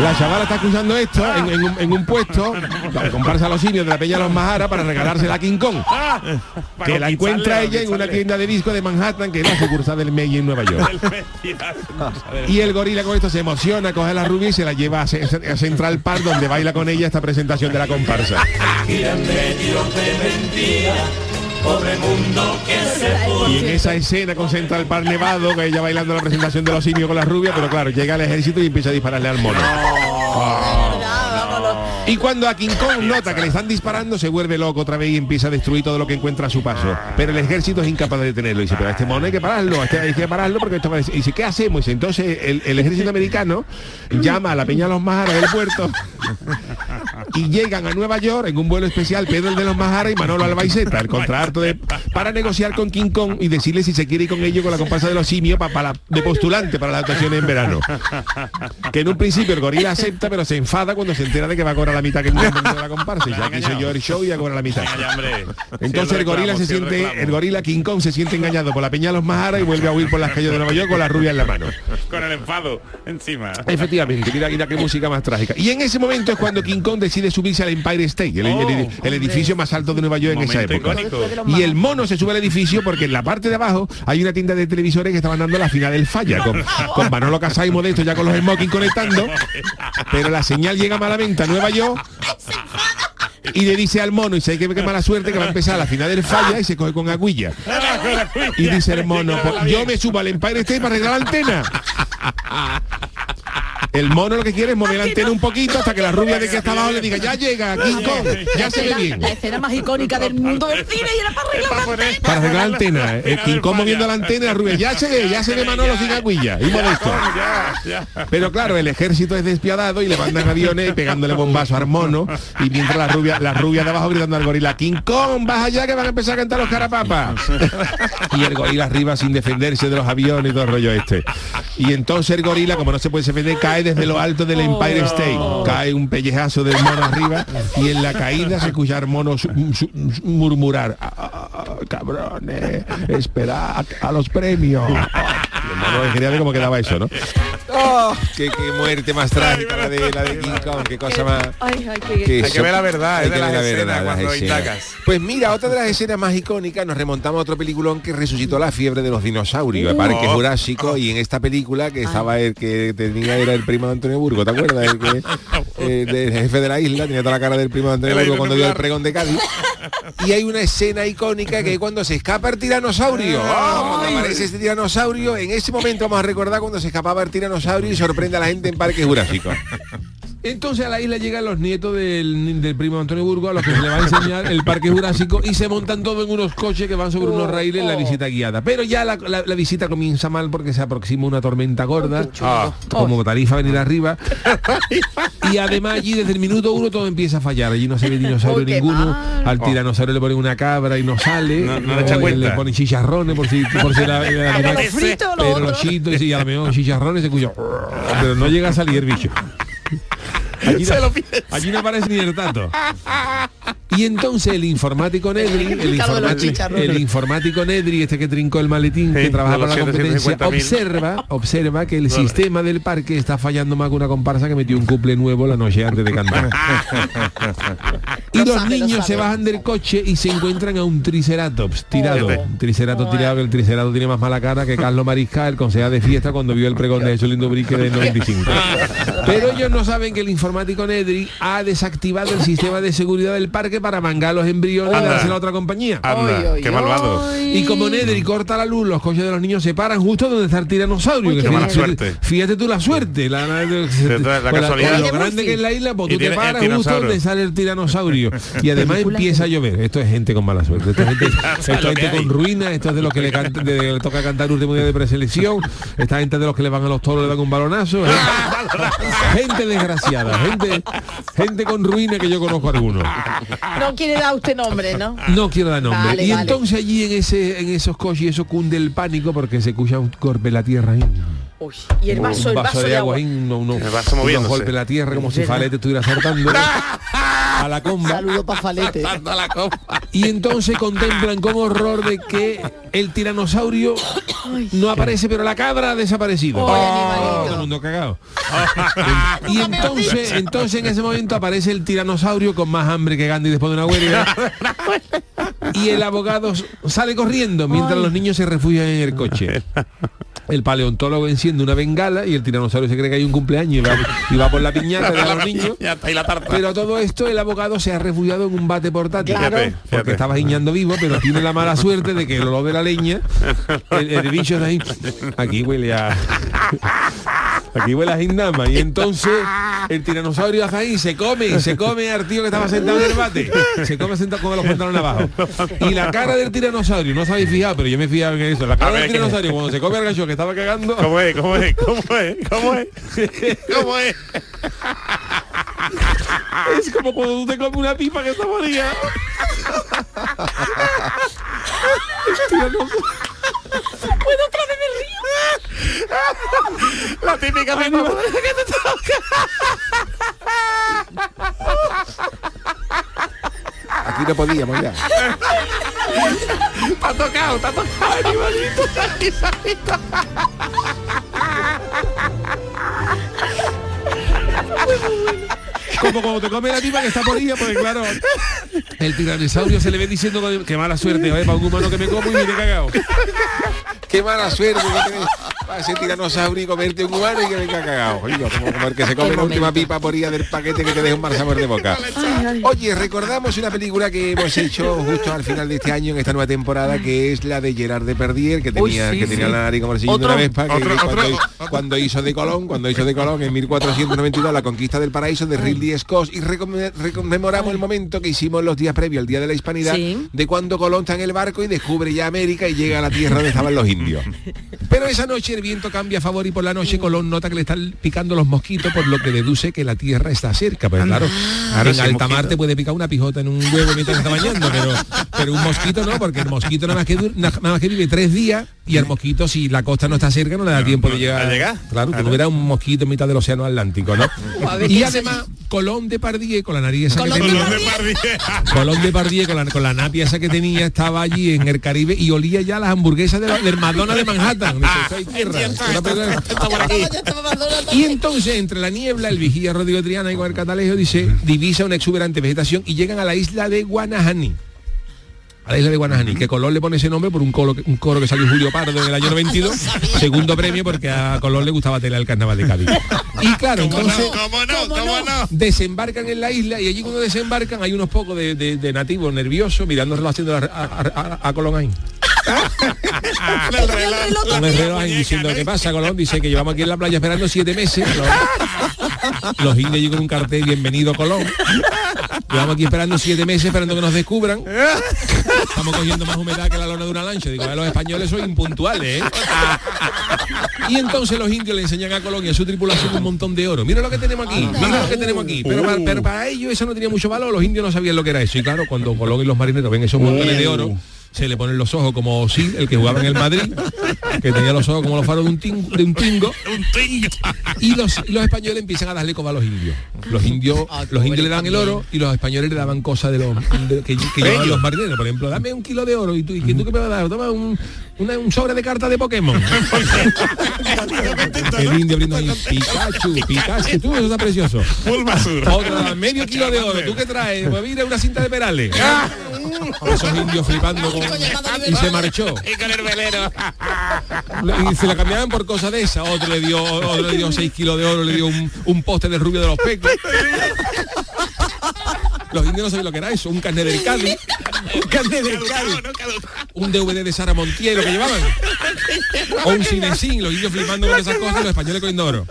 Speaker 3: La chavala está cruzando esto en, en un, en un puesto, la comparsa Los Simios de la Peña Los Majara para regalársela a King Kong. Que la encuentra ella en una tienda de disco de Manhattan, que es la sucursal del May en Nueva York. Y el gorila con esto se emociona, coge a la rubia y se la lleva a Central Park donde baila con ella esta presentación de la comparsa. Y en esa escena con Central Park Nevado, que ella bailando la presentación de los simios con la rubia, pero claro, llega el ejército y empieza a dispararle al mono. Y cuando a King Kong nota que le están disparando, se vuelve loco otra vez y empieza a destruir todo lo que encuentra a su paso. Pero el ejército es incapaz de detenerlo. Y dice, pero a este mono hay que pararlo, este hay que pararlo porque esto va a des-". Y dice, ¿qué hacemos? Entonces el, ejército americano llama a la Peña de los Majaras del puerto y llegan a Nueva York en un vuelo especial Pedro el de los Majaras y Manolo Albaiceta, el contrato de, para negociar con King Kong y decirle si se quiere ir con ellos con la comparsa de los simios pa- para, de postulante para las actuaciones en verano. Que en un principio el gorila acepta, pero se enfada cuando se entera de que va a cobrar la mitad que el de la comparsa. Y ya aquí soy yo el show y a cobrar la mitad. Entonces el gorila se siente, el gorila King Kong se siente engañado por la peña de los Majaras y vuelve a huir por las calles de Nueva York con la rubia en la mano.
Speaker 8: Con el enfado encima.
Speaker 3: Efectivamente, mira, mira qué música más trágica. Y en ese momento es cuando King Kong decide subirse al Empire State, el, el- el edificio más alto de Nueva York en esa época.
Speaker 8: icónico.
Speaker 3: Y el mono se sube al edificio porque en la parte de abajo hay una tienda de televisores que estaban dando la final del falla, con, con Manolo Casá y Modesto ya con los smoking conectando, pero la señal llega malamente a Nueva York y le dice al mono, y se hay que qué mala suerte que va a empezar la final del falla y se coge con aguilla. Y dice el mono, "Pues yo me subo al Empire State para arreglar la antena. El mono lo que quiere es mover la antena un poquito hasta que la rubia de que está abajo le diga, ya llega, King Kong, ya se ve bien.
Speaker 7: La escena más icónica del mundo del cine y era para arreglar la antena.
Speaker 3: Para arreglar la antena, el King Kong moviendo la antena y la rubia, ya se ve, ya se ve Manolo sin aguilla, y modesto. Pero claro, el ejército es despiadado y le mandan aviones pegándole bombazo al mono y mientras la rubia, la rubia de abajo gritando al gorila, King Kong, vas allá que van a empezar a cantar los carapapas. y el gorila arriba sin defenderse de los aviones y todo el rollo este. Y entonces el gorila, como no se puede defender, cae desde lo alto del Empire State. Cae un pellejazo del mono arriba y en la caída se escucha al mono murmurar, "Ah, ah, ah, cabrones, esperad a los premios. El es genial cómo quedaba eso, ¿no? ¡Oh! Qué, qué muerte más trágica la de, la de King Kong, qué cosa más...
Speaker 7: Ay, ay, qué-
Speaker 3: que
Speaker 8: Hay que ver la verdad,
Speaker 3: hay que ver la verdad, las
Speaker 8: cuando.
Speaker 3: Pues mira, otra de las escenas más icónicas nos remontamos a otro peliculón que resucitó la fiebre de los dinosaurios, el Parque
Speaker 8: Oh.
Speaker 3: Jurásico, y en esta película que estaba el que tenía era el primo de Antonio Burgo, ¿te acuerdas? El, que, eh, del jefe de la isla, tenía toda la cara del primo de Antonio
Speaker 8: El
Speaker 3: Burgo cuando vio el pregón de Cádiz. Y hay una escena icónica que es cuando se escapa el tiranosaurio. ¡Oh! Cuando aparece este tiranosaurio, en ese momento vamos a recordar cuando se escapaba el tiranosaurio y sorprende a la gente en Parque Jurásico. Entonces a la isla llegan los nietos del, del primo Antonio Burgo a los que se le va a enseñar el parque jurásico y se montan todos en unos coches que van sobre unos raíles en la visita guiada. Pero ya la, la- la visita comienza mal porque se aproxima una tormenta gorda,
Speaker 8: Ah.
Speaker 3: como tarifa venir arriba. y además allí desde el minuto uno todo empieza a fallar. Allí no se ve dinosaurio
Speaker 7: Oh,
Speaker 3: ninguno.
Speaker 7: mal.
Speaker 3: Al tiranosaurio le ponen una cabra y no sale.
Speaker 8: No- no le
Speaker 3: ponen chicharrones por si, por si la,
Speaker 7: otro.
Speaker 3: los chitos y a lo mejor chicharrones se escucha pero no llega a salir el bicho allí, no, allí no aparece ni el tato y entonces el informático Nedri el, informático, el informático Nedri este que trincó el maletín que trabaja para la competencia
Speaker 8: 750.000.
Speaker 3: observa observa que el sistema del parque está fallando más que una comparsa que metió un couple nuevo la noche antes de cantar y
Speaker 7: Lo
Speaker 3: los
Speaker 7: sabe, lo
Speaker 3: niños se bajan del coche y se encuentran a un triceratops tirado.
Speaker 8: Oh.
Speaker 3: Un triceratops tirado, que el triceratops tiene más mala cara que Carlos Mariscal, el concejal de fiesta, cuando vio el pregón de Jesús Lindo Brique del 95. Pero ellos no saben que el informático Nedri ha desactivado el sistema de seguridad del parque para mangar los embriones y
Speaker 8: Anda.
Speaker 3: dárselo a otra compañía.
Speaker 8: Anda, qué malvado.
Speaker 3: Y como Nedri corta la luz, los coches de los niños se paran justo donde está el tiranosaurio.
Speaker 7: Uy,
Speaker 3: que
Speaker 7: qué
Speaker 3: fíjate-
Speaker 8: mala suerte.
Speaker 3: Fíjate tú la suerte, la, la- la-
Speaker 8: la
Speaker 3: con
Speaker 8: casualidad.
Speaker 3: lo grande que es la isla, pues
Speaker 8: Y
Speaker 3: tú te
Speaker 8: el
Speaker 3: paras justo donde sale el tiranosaurio. Y además empieza a llover. Esto es gente con mala suerte. Esto es gente, esto con ruinas, esto es de los que le, canta- de- de- le toca cantar último día de preselección. Esta gente de los que le van a los toros le dan un balonazo. Gente, gente desgraciada, gente, gente con ruina que yo conozco algunos.
Speaker 7: No quiere dar usted nombre, ¿no?
Speaker 3: No quiero dar nombre.
Speaker 7: Vale,
Speaker 3: y
Speaker 7: vale.
Speaker 3: entonces allí en ese en esos coches eso cunde el pánico porque se escucha un en la tierra. ahí.
Speaker 7: Uy, y el vaso,
Speaker 3: un
Speaker 7: el vaso de agua.
Speaker 3: ahí, uno- uno-
Speaker 8: El vaso moviéndose.
Speaker 3: en la tierra como si Falete estuviera saltando a la comba.
Speaker 7: Saludo para Falete.
Speaker 3: Y entonces contemplan con horror de que el tiranosaurio no aparece, pero la cabra ha desaparecido. Todo el mundo cagado. y entonces, entonces en ese momento aparece el tiranosaurio con más hambre que Gandhi después de una huelga. y el abogado sale corriendo mientras los niños se refugian en el coche. El paleontólogo enciende una bengala y el tiranosaurio se cree que hay un cumpleaños y va, y va por la piñata de los niños.
Speaker 8: La tarta.
Speaker 3: Pero todo esto el abogado se ha refugiado en un bate portátil.
Speaker 8: Claro. Fíjate,
Speaker 3: Porque estaba guiñando vivo, pero tiene la mala suerte de que el olor de la leña, el, el bicho de ahí, aquí huele a. Aquí huele a gindama. Y entonces el tiranosaurio hace ahí, se come, y se come al tío que estaba sentado en el bate. Se come sentado con los pantalones abajo. Y la cara del tiranosaurio, no os habéis fijado, pero yo me he fijado en eso. La cara
Speaker 8: ver,
Speaker 3: del tiranosaurio cuando se come al gacho que estaba cagando.
Speaker 8: ¿Cómo es? ¿Cómo es? ¿Cómo es? ¿Cómo es? ¿Cómo es?
Speaker 3: Es como cuando tú te comes una pipa que está morida.
Speaker 7: ¿Puedo otra vez me río?
Speaker 8: La típica pipa que te
Speaker 3: Aquí no podíamos ya.
Speaker 8: Está tocado, está tocado, animalito, animalito.
Speaker 3: Como cuando te come la tipa que está morida, porque claro, el tiranosaurio se le ve diciendo que- mala suerte, ¿vale? para un humano que me como y me he cagado. Qué mala suerte que tenés para ese tiranosaurio y comerte un humano y que venga cagado. Oye, como, como el que se come la última pipa por ir del paquete que te deja un mal sabor de boca. Oye, recordamos una película que hemos hecho justo al final de este año en esta nueva temporada que es la de Gerard Depardieu que tenía,
Speaker 8: sí,
Speaker 3: que tenía
Speaker 8: sí.
Speaker 3: la nariz como el sillón de una vespa que
Speaker 8: otro,
Speaker 3: cuando,
Speaker 8: otro,
Speaker 3: cuando hizo de Colón, cuando hizo de Colón en 1492 la conquista del paraíso de Ridley Scott y recome- recomemoramos el momento que hicimos los días previos al Día de la Hispanidad
Speaker 7: Sí.
Speaker 3: de cuando Colón está en el barco y descubre ya América y llega a la tierra donde estaban los indios. Pero esa noche el viento cambia a favor y por la noche Colón nota que le están picando los mosquitos, por lo que deduce que la tierra está cerca. Pues claro,
Speaker 8: Claro,
Speaker 3: en alta mar te puede picar una pijota en un huevo mientras está bañando, pero, pero un mosquito no, porque el mosquito nada más que, nada más que vive tres días y el mosquito si la costa no está cerca no le da tiempo de llegar.
Speaker 8: a llegar.
Speaker 3: Claro, que no hubiera un mosquito en mitad del océano Atlántico, y
Speaker 7: ¿qué
Speaker 3: además, Colón de Pardier, con la nariz esa que
Speaker 7: Colón de
Speaker 3: tenía, Colón de Pardier con la, con la napia esa que tenía estaba allí en el Caribe y olía ya las hamburguesas de la- del Madonna de Manhattan. Y entonces entre la niebla el vigía Rodrigo Triana y con el catalejo dice divisa una exuberante vegetación y llegan a la isla de Guanahani. A la isla de Guanahani, que Colón le pone ese nombre por un coro, un coro que salió Julio Pardo en el año 92, segundo premio porque a Colón le gustaba tener el carnaval de Cádiz. Y claro, entonces
Speaker 8: ¿Cómo no? ¿Cómo no?
Speaker 3: desembarcan en la isla y allí cuando desembarcan hay unos pocos de, de- de nativos nerviosos mirándolo haciendo a, a- a- a Colón ahí.
Speaker 8: El reloj.
Speaker 3: Con el reloj ahí diciendo, ¿qué pasa, Colón? Dice que llevamos aquí en la playa esperando siete meses. Los, los indios allí con un cartel, bienvenido Colón. Llevamos aquí esperando siete meses, esperando que nos descubran. Estamos cogiendo más humedad que la lona de una lancha. Digo, "A los españoles son impuntuales, ¿eh? Y entonces los indios le enseñan a Colón y a su tripulación un montón de oro. Mira lo que tenemos aquí, mira lo que tenemos aquí. Pero, para, pero para ellos eso no tenía mucho valor, los indios no sabían lo que era eso. Y claro, cuando Colón y los marineros ven esos montones de oro, se le ponen los ojos como Sid, el que jugaba en el Madrid, que tenía los ojos como los faros de un, tin- de un tingo. Y los, y los españoles empiezan a darle coba a los indios. Los indios, los indios le dan el oro y los españoles le daban cosas de los de- que, que llevaban los marineros. Por ejemplo, dame un kilo de oro y tú, ¿y tú qué me vas a dar? Toma un, una- un sobre de cartas de Pokémon. el indio abriendo ahí, Pikachu, Pikachu, tú, eso está precioso. Otra, medio kilo de oro, ¿tú qué traes? Pues mira, una cinta de perales. Esos indios flipando con- y se marchó.
Speaker 8: Y con el velero.
Speaker 3: Y se la cambiaban por cosas de esa. Otro le dio, otro le dio 6 kilos de oro, le dio un, un poste de rubio de los pecos. Los indios no sabían lo que era eso, un carnet del Cádiz. Un carnet del Cádiz. Un DVD de Sara Montiel, lo que llevaban. O un cinesín, los indios flipando con esas cosas y los españoles cogiendo oro.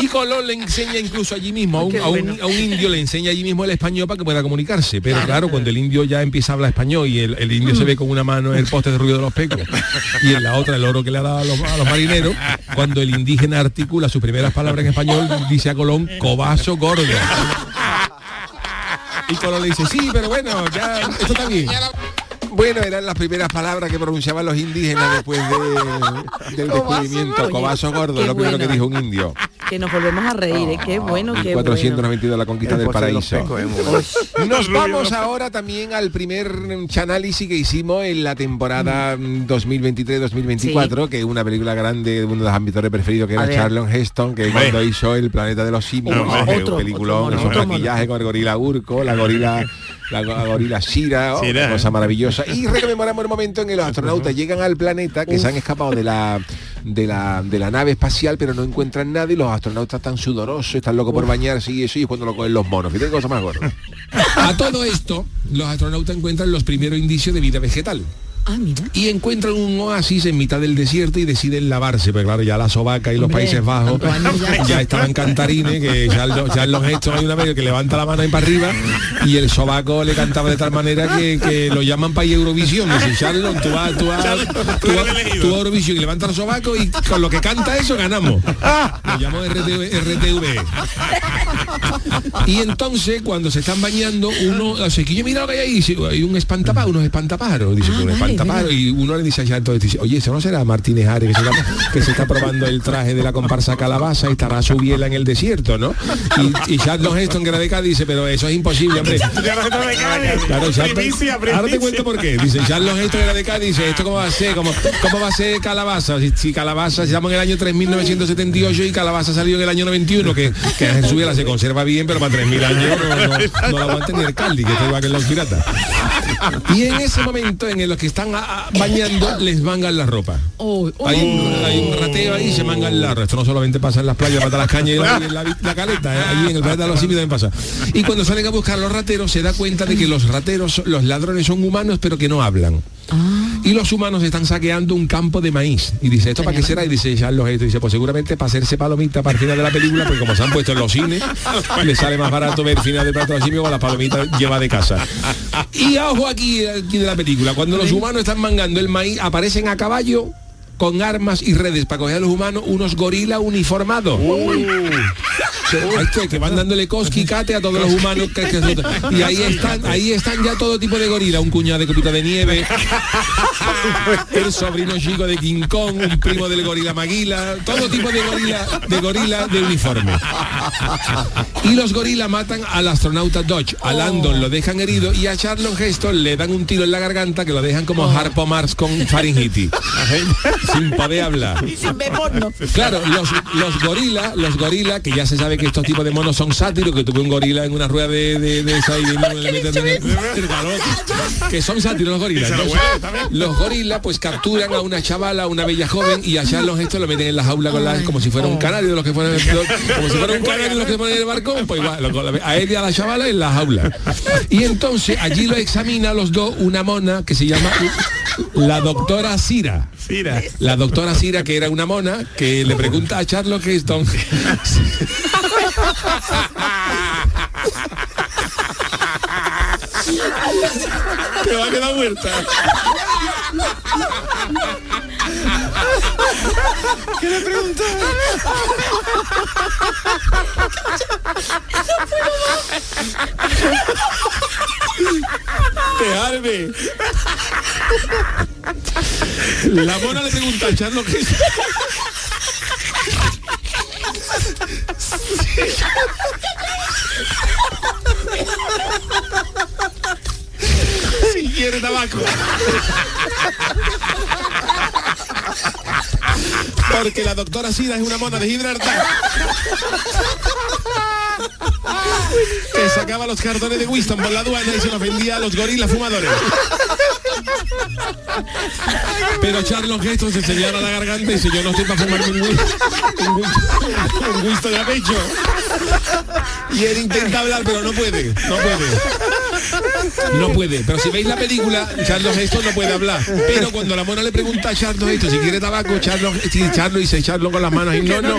Speaker 3: Y Colón le enseña incluso allí mismo, a un, a un- a un indio le enseña allí mismo el español para que pueda comunicarse. Pero claro, cuando el indio ya empieza a hablar español y el, el indio se ve con una mano en el poste de ruido de los pecos y en la otra el oro que le ha dado a los, a los marineros, cuando el indígena articula sus primeras palabras en español, dice a Colón, cobazo gordo. Y Colón le dice, sí, pero bueno, ya, esto está bien. Bueno, eran las primeras palabras que pronunciaban los indígenas después de- del descubrimiento. Cobazo gordo,
Speaker 7: Qué
Speaker 3: lo primero
Speaker 7: bueno.
Speaker 3: que dijo un indio.
Speaker 7: Que nos volvemos a reír, ¿eh? qué bueno, qué bueno.
Speaker 3: 492 la conquista
Speaker 1: El
Speaker 3: del
Speaker 1: de
Speaker 3: paraíso.
Speaker 1: pecos, eh.
Speaker 3: Nos vamos ahora también al primer análisis que hicimos en la temporada mm, 2023-2024, que es una película grande de uno de los mis preferidos, que
Speaker 7: A
Speaker 3: era
Speaker 7: ver.
Speaker 3: Charlton Heston, que cuando hizo El planeta de los simios, que es
Speaker 7: Otro, mono, mono.
Speaker 3: maquillajes con el gorila Urco, la gorila la, go- la gorila Shira, oh,
Speaker 8: Shira,
Speaker 3: una cosa
Speaker 8: ¿eh?
Speaker 3: maravillosa. Y recomemoramos el momento en que los astronautas llegan al planeta, que se han escapado de la, de la de la nave espacial, pero no encuentran nada y los astronautas están sudorosos, están locos por bañarse y eso, y cuando lo cogen los monos. Fíjate cosa más gorda. A todo esto, los astronautas encuentran los primeros indicios de vida vegetal.
Speaker 7: Ah, mira.
Speaker 3: Y encuentran un oasis en mitad del desierto y deciden lavarse, pero claro, ya la sobaca y los
Speaker 7: Hombre,
Speaker 3: Países Bajos
Speaker 7: ya.
Speaker 3: ya estaban cantarines, que ya, lo- ya los gestos hay una vez que levanta la mano ahí para arriba y el sobaco le cantaba de tal manera que, que lo llaman país Eurovisión. Dice, Charlon, tú vas, tú vas, tú vas, tú vas a Eurovisión y levanta el sobaco y con lo que canta eso ganamos. Lo llamo RTV. RTV. Y entonces cuando se están bañando, uno, o sea, que yo mira lo que hay ahí, dice, hay un espantapájaros, unos espantapájaros, dice,
Speaker 7: Ah,
Speaker 3: un
Speaker 7: vale,
Speaker 3: y uno le dice a Charlton, dice, oye, eso no será Martínez Ares que se, está, que se está probando el traje de la comparsa calabaza y estará su biela en el desierto, ¿no? Y, y Charlton Heston, que era de Cádiz, dice, pero eso es imposible, hombre. Claro, Charlton- ahora te cuento por qué. Dice, Charlton Heston era de Cádiz, dice, ¿esto cómo va a ser? ¿Cómo, cómo va a ser calabaza? Si, si calabaza, estamos en el año 3978 y calabaza salió en el año 91, que, que su biela se conserva bien, pero para 3.000 años no, no, no la aguanta ni el Caldi, que está igual que en los piratas. Y en ese momento en el que está están a- a- bañando les mangan la ropa.
Speaker 7: Oh, oh.
Speaker 3: Hay un, hay un rateo ahí y se mangan la ropa. Esto no solamente pasa en las playas, mata las cañas y la, y en la, la caleta, ¿eh? allí en el planeta de los simios también pasa. Y cuando salen a buscar los rateros se da cuenta de que los rateros, los ladrones son humanos pero que no hablan. Y los humanos están saqueando un campo de maíz. Y dice, ¿esto para qué será? Y dice Charles esto. Y dice, pues seguramente para hacerse palomita para el final de la película, porque como se han puesto en los cines, le sale más barato ver el final de Plato de Simio con las palomitas lleva de casa. Y ojo aquí, aquí de la película, cuando los humanos están mangando el maíz, aparecen a caballo con armas y redes para coger a los humanos unos gorilas uniformados. Que- que, que van dándole cosquicate a todos los humanos que- que- y ahí están ahí están ya todo tipo de gorila un cuñado de copita de nieve el sobrino chico de King Kong un primo del gorila Maguila todo tipo de gorila de gorila de uniforme. Y los gorilas matan al astronauta Dodge a Landon lo dejan herido y a Charlon Heston le dan un tiro en la garganta que lo dejan como Harpo Marx con faringitis sin poder hablar
Speaker 7: Y sin ver porno.
Speaker 3: Claro, los, los gorilas, los gorilas, que ya se sabe que estos tipos de monos son sátiros, que tuve un gorila en una rueda de, de, de esa y que son sátiros los gorilas. Los gorilas pues capturan a una chavala, a una bella joven y a Charlos esto lo meten en la jaula con la, como si fuera un canario de los que fueran como si fuera un canario de los que ponen en el barcón, pues igual, lo- a él y a la chavala en la jaula. Y entonces allí lo examina a los dos una mona que se llama la doctora Cira. La doctora Cira, que era una mona, que le pregunta a Charles Heston Te va a quedar muerta.
Speaker 6: ¿Qué le preguntó?
Speaker 3: Dejarme. La mona le pregunta a Charles Heston. Si quiere tabaco. Porque la doctora Sida es una mona de Gibraltar. Que sacaba los cartones de Winston por la aduana y se los vendía a los gorilas fumadores. Pero Charles Geston se señala la garganta y dice yo no estoy para un Winston- un Winston a pecho. Y él intenta hablar pero no puede, no puede. No puede, pero si veis la película, Charles Heston no puede hablar. Pero cuando la mona le pregunta a Charles Heston si quiere tabaco, Charles, sí, Charles dice Charles con las manos y no, no.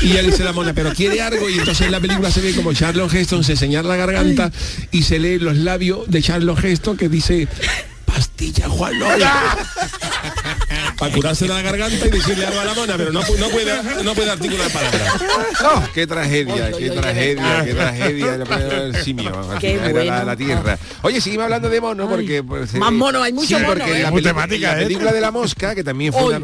Speaker 3: Y él dice la mona, pero quiere algo y entonces en la película se ve como Charles Heston se señala la garganta y se lee los labios de Charles Heston que dice pastilla Juan Lola. Para curarse la garganta y decirle algo a la mona, pero no, pu- no puede no puede articular palabras.
Speaker 1: Oh,
Speaker 3: qué tragedia, qué tragedia, qué tragedia del simio. Era la, tierra. Oye, seguimos hablando de mono porque pues,
Speaker 7: Más
Speaker 3: eh,
Speaker 7: mono, hay mucho
Speaker 3: sí,
Speaker 7: mono,
Speaker 3: porque
Speaker 7: ¿eh?
Speaker 3: la,
Speaker 8: Muy temática,
Speaker 3: la
Speaker 8: ¿eh?
Speaker 3: película de la mosca, que también fue una,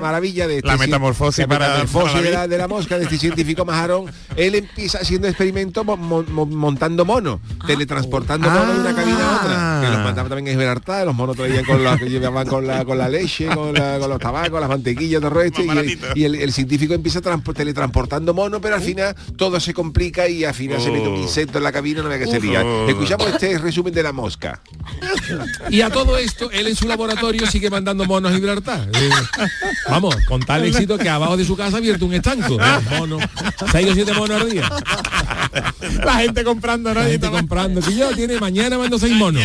Speaker 3: maravilla de este
Speaker 8: La metamorfosis
Speaker 3: la metamorfosis
Speaker 8: para
Speaker 3: de,
Speaker 8: la
Speaker 3: de mosca de este científico majarón. Él empieza haciendo experimentos mo- mo- mo- montando monos, teletransportando monos de una cabina a otra. Que los mandaba también en Gibraltar, los monos traían con la que llevaban con la con la leche, con, la- con los tabacos, las mantequillas, todo esto, y, el, y el- el científico empieza transpo- teletransportando monos, pero al final todo se complica y al final se mete un insecto en la cabina, no ve qué sería. Escuchamos este resumen de la mosca. Y a todo esto, él en su laboratorio sigue mandando monos a Gibraltar. Eh, Vamos, con tal éxito que abajo de su casa ha abierto un estanco. Eh, Monos, seis o siete monos al día.
Speaker 8: La gente comprando, ¿no?
Speaker 3: La gente comprando. Que yo tiene mañana mando seis monos.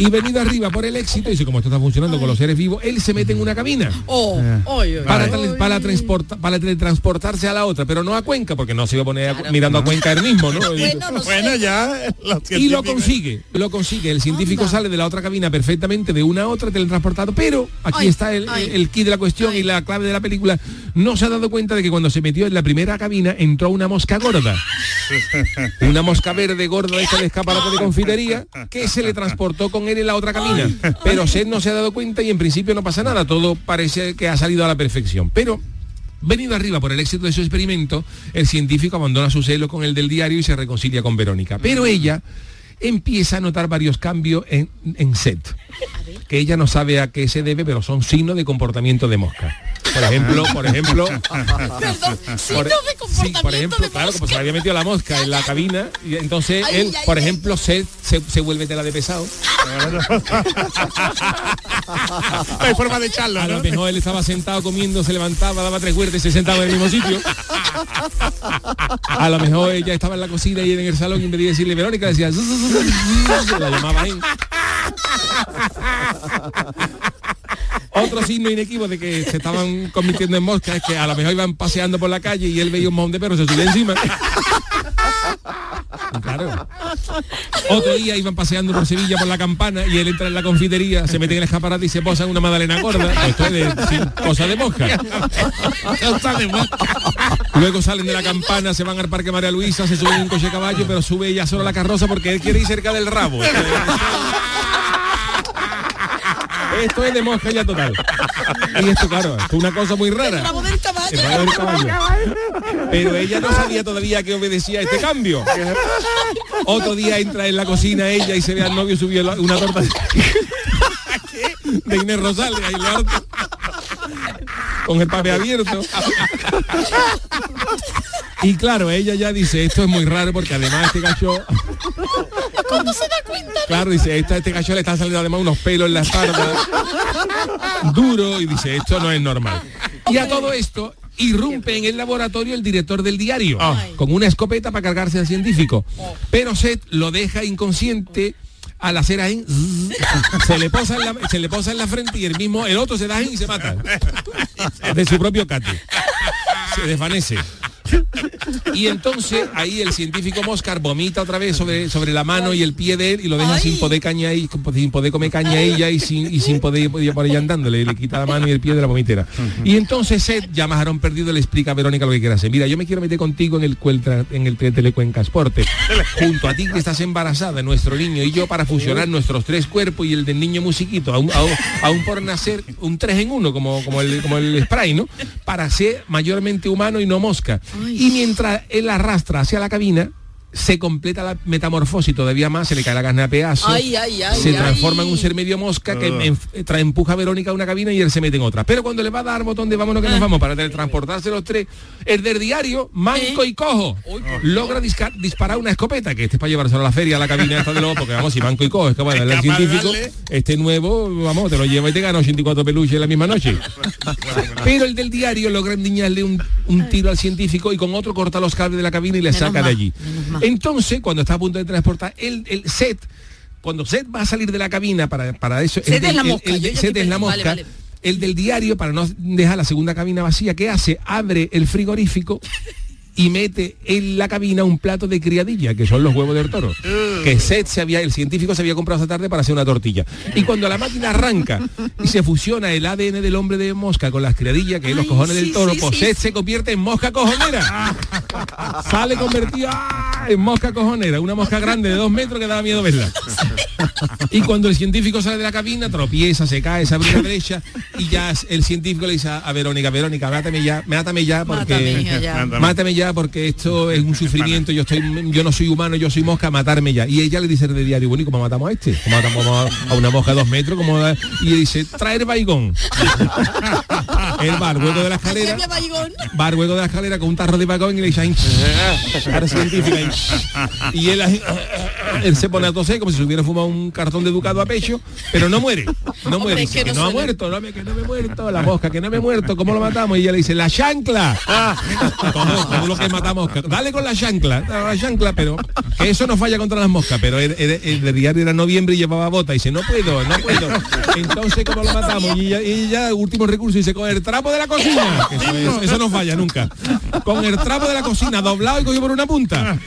Speaker 3: Y venido arriba por el éxito, y dice, como esto está funcionando con los seres vivos, él se mete en una cabina.
Speaker 7: Oh, oy, oy,
Speaker 3: Para, tele- para, transporta- para teletransportarse a la otra, pero no a Cuenca, porque no se iba a poner a- mirando a Cuenca él mismo, ¿no?
Speaker 7: Bueno, no.
Speaker 8: Bueno, ya. los
Speaker 3: y lo consigue, lo consigue. El científico sale de la otra cabina perfectamente de una a otra teletransportado, pero aquí
Speaker 7: Ay,
Speaker 3: está el, el kit de la cuestión y la clave de la película. No se ha dado cuenta de que cuando se metió en la primera cabina entró una mosca gorda. una mosca verde gorda esta de escaparate de confitería que se le transportó con él en la otra cabina. Pero Seth no se ha dado cuenta y en principio no pasa nada. Todo parece que ha salido a la perfección. Pero Venido arriba por el éxito de su experimento, el científico abandona su celo con el del diario y se reconcilia con Verónica. Pero ella empieza a notar varios cambios en, en Seth, que ella no sabe a qué se debe, pero son signos de comportamiento de mosca. Por ejemplo, por ejemplo,
Speaker 7: Perdón,
Speaker 3: Por-
Speaker 7: de
Speaker 3: sí, por ejemplo,
Speaker 7: de
Speaker 3: claro, como se le había metido la mosca en la cabina, y entonces
Speaker 7: Ay,
Speaker 3: él,
Speaker 7: ay,
Speaker 3: por
Speaker 7: ay.
Speaker 3: ejemplo, se, se, se vuelve tela de pesado.
Speaker 8: Hay forma de echarlo,
Speaker 3: A lo mejor él estaba sentado comiendo, se levantaba, daba tres vueltas y se sentaba en el mismo sitio. A lo mejor ella estaba en la cocina y él en el salón y en vez de decirle Verónica decía la llamaba ahí. Otro signo inequívoco de que se estaban convirtiendo en moscas es que a lo mejor iban paseando por la calle y él veía un mojón de perros, se subía encima. Claro. Otro día iban paseando por Sevilla por la campana y él entra en la confitería, se mete en el escaparate y se posa en una magdalena gorda. Esto es de, sí, cosa de mosca. Luego salen de la campana, se van al Parque María Luisa, se suben en un coche de caballo, pero sube ella solo a la carroza porque él quiere ir cerca del rabo. Esto es de mosca ya total. Y esto, claro, esto es una cosa muy rara.
Speaker 7: El rabo del caballo.
Speaker 3: El rabo del caballo. Pero ella no sabía todavía que obedecía este cambio. Otro día entra en la cocina ella y se ve al novio subió una torta de, Inés Rosales ahí harto. con el papel abierto. Y claro, ella ya dice, esto es muy raro porque además este cacho,
Speaker 7: ¿Cómo se da cuenta?
Speaker 3: claro, dice, esta, este cacho le está saliendo además unos pelos en la espalda, duro, y dice, esto no es normal. Y a todo esto irrumpe en el laboratorio el director del diario, con una escopeta para cargarse al científico. Pero Seth lo deja inconsciente al hacer ahí se le posa en la, se le posa en la frente y el mismo el otro se da y se mata de su propio cate se desvanece y entonces ahí el científico Moscar vomita otra vez sobre, sobre la mano y el pie de él y lo deja sin poder caña y sin poder comer caña ella y sin, y sin poder ir por ahí andándole, le quita la mano y el pie de la vomitera. Y entonces Seth, más Aarón perdido, le explica a Verónica lo que quiere hacer. Mira, yo me quiero meter contigo en el Cueltra- en el Telecuencasporte, junto a ti que estás embarazada, nuestro niño y yo para fusionar nuestros tres cuerpos y el del niño musiquito, aún, aún, aún por nacer un tres en uno, como, como, el, como el spray, ¿no? Para ser mayormente humano y no mosca. Y mientras él arrastra hacia la cabina, se completa la metamorfosis todavía más, se le cae la carne a pedazos,
Speaker 7: Ay, ay, ay,
Speaker 3: se
Speaker 7: ay.
Speaker 3: transforma en un ser medio mosca que
Speaker 8: Ah.
Speaker 3: tra- empuja a Verónica a una cabina y él se mete en otra. Pero cuando le va a dar botón de vámonos que nos vamos para teletransportarse los tres, el del diario, manco y cojo, logra disca- disparar una escopeta, que este es para llevárselo a la feria, a la cabina esta de lobo, porque vamos, si manco y cojo es capaz de darle científico,
Speaker 8: darle.
Speaker 3: este nuevo, vamos, te lo lleva y te gana 84 peluches en la misma noche. Pero el del diario logra endiñarle un, un tiro al científico y con otro corta los cables de la cabina y le saca de allí. Entonces, cuando está a punto de transportar, el, el set, cuando Seth va a salir de la cabina para, para eso, el
Speaker 7: Seth es la
Speaker 3: el-
Speaker 7: mosca,
Speaker 3: el
Speaker 7: estoy
Speaker 3: es la mosca,
Speaker 7: vale, vale.
Speaker 3: el del diario, para no dejar la segunda cabina vacía, ¿qué hace? Abre el frigorífico y mete en la cabina un plato de criadilla, que son los huevos del toro. Que Seth se había, el científico se había comprado esa tarde para hacer una tortilla. Y cuando la máquina arranca y se fusiona el ADN del hombre de mosca con las criadillas, que es los cojones
Speaker 7: sí,
Speaker 3: del toro,
Speaker 7: sí,
Speaker 3: pues
Speaker 7: sí,
Speaker 3: Seth se convierte en mosca cojonera. Sale convertido ¡ah! en mosca cojonera, una mosca grande de dos metros que daba miedo verla. Y cuando el científico sale de la cabina, tropieza, se cae, se abre la brecha y ya el científico le dice a Verónica, Verónica, mátame ya, mátame ya porque
Speaker 7: Mátame, ya.
Speaker 3: mátame ya porque esto es un sufrimiento, yo estoy yo no soy humano, yo soy mosca, matarme ya. Y ella le dice de diario, bueno, ¿y cómo matamos a este? ¿Cómo matamos a, a una mosca de dos metros? ¿Cómo da-?" Y le dice, traer baigón. Al hueco de la escalera, hueco de la escalera con un tarro de baigón y le dice, "Ay, cara científica ahí". Y él, se pone a toser como si se hubiera fumado un cartón de ducado a pecho, pero no muere, no muere, dice,
Speaker 7: que
Speaker 3: que
Speaker 7: no
Speaker 3: ha muerto, no, me- que no me he muerto, la mosca, que no me he muerto, ¿cómo lo matamos? Y ella le dice, la chancla. Lo que matamos, dale con la chancla, la chancla, pero que eso no falla contra las moscas, pero el, el- de diario era noviembre y llevaba bota, y dice, no puedo, no puedo. Entonces, ¿cómo lo matamos? Y ella, y último recurso, dice, con el trapo de la cocina, eso, no falla nunca. Con el trapo de la cocina, doblado y cogido por una punta.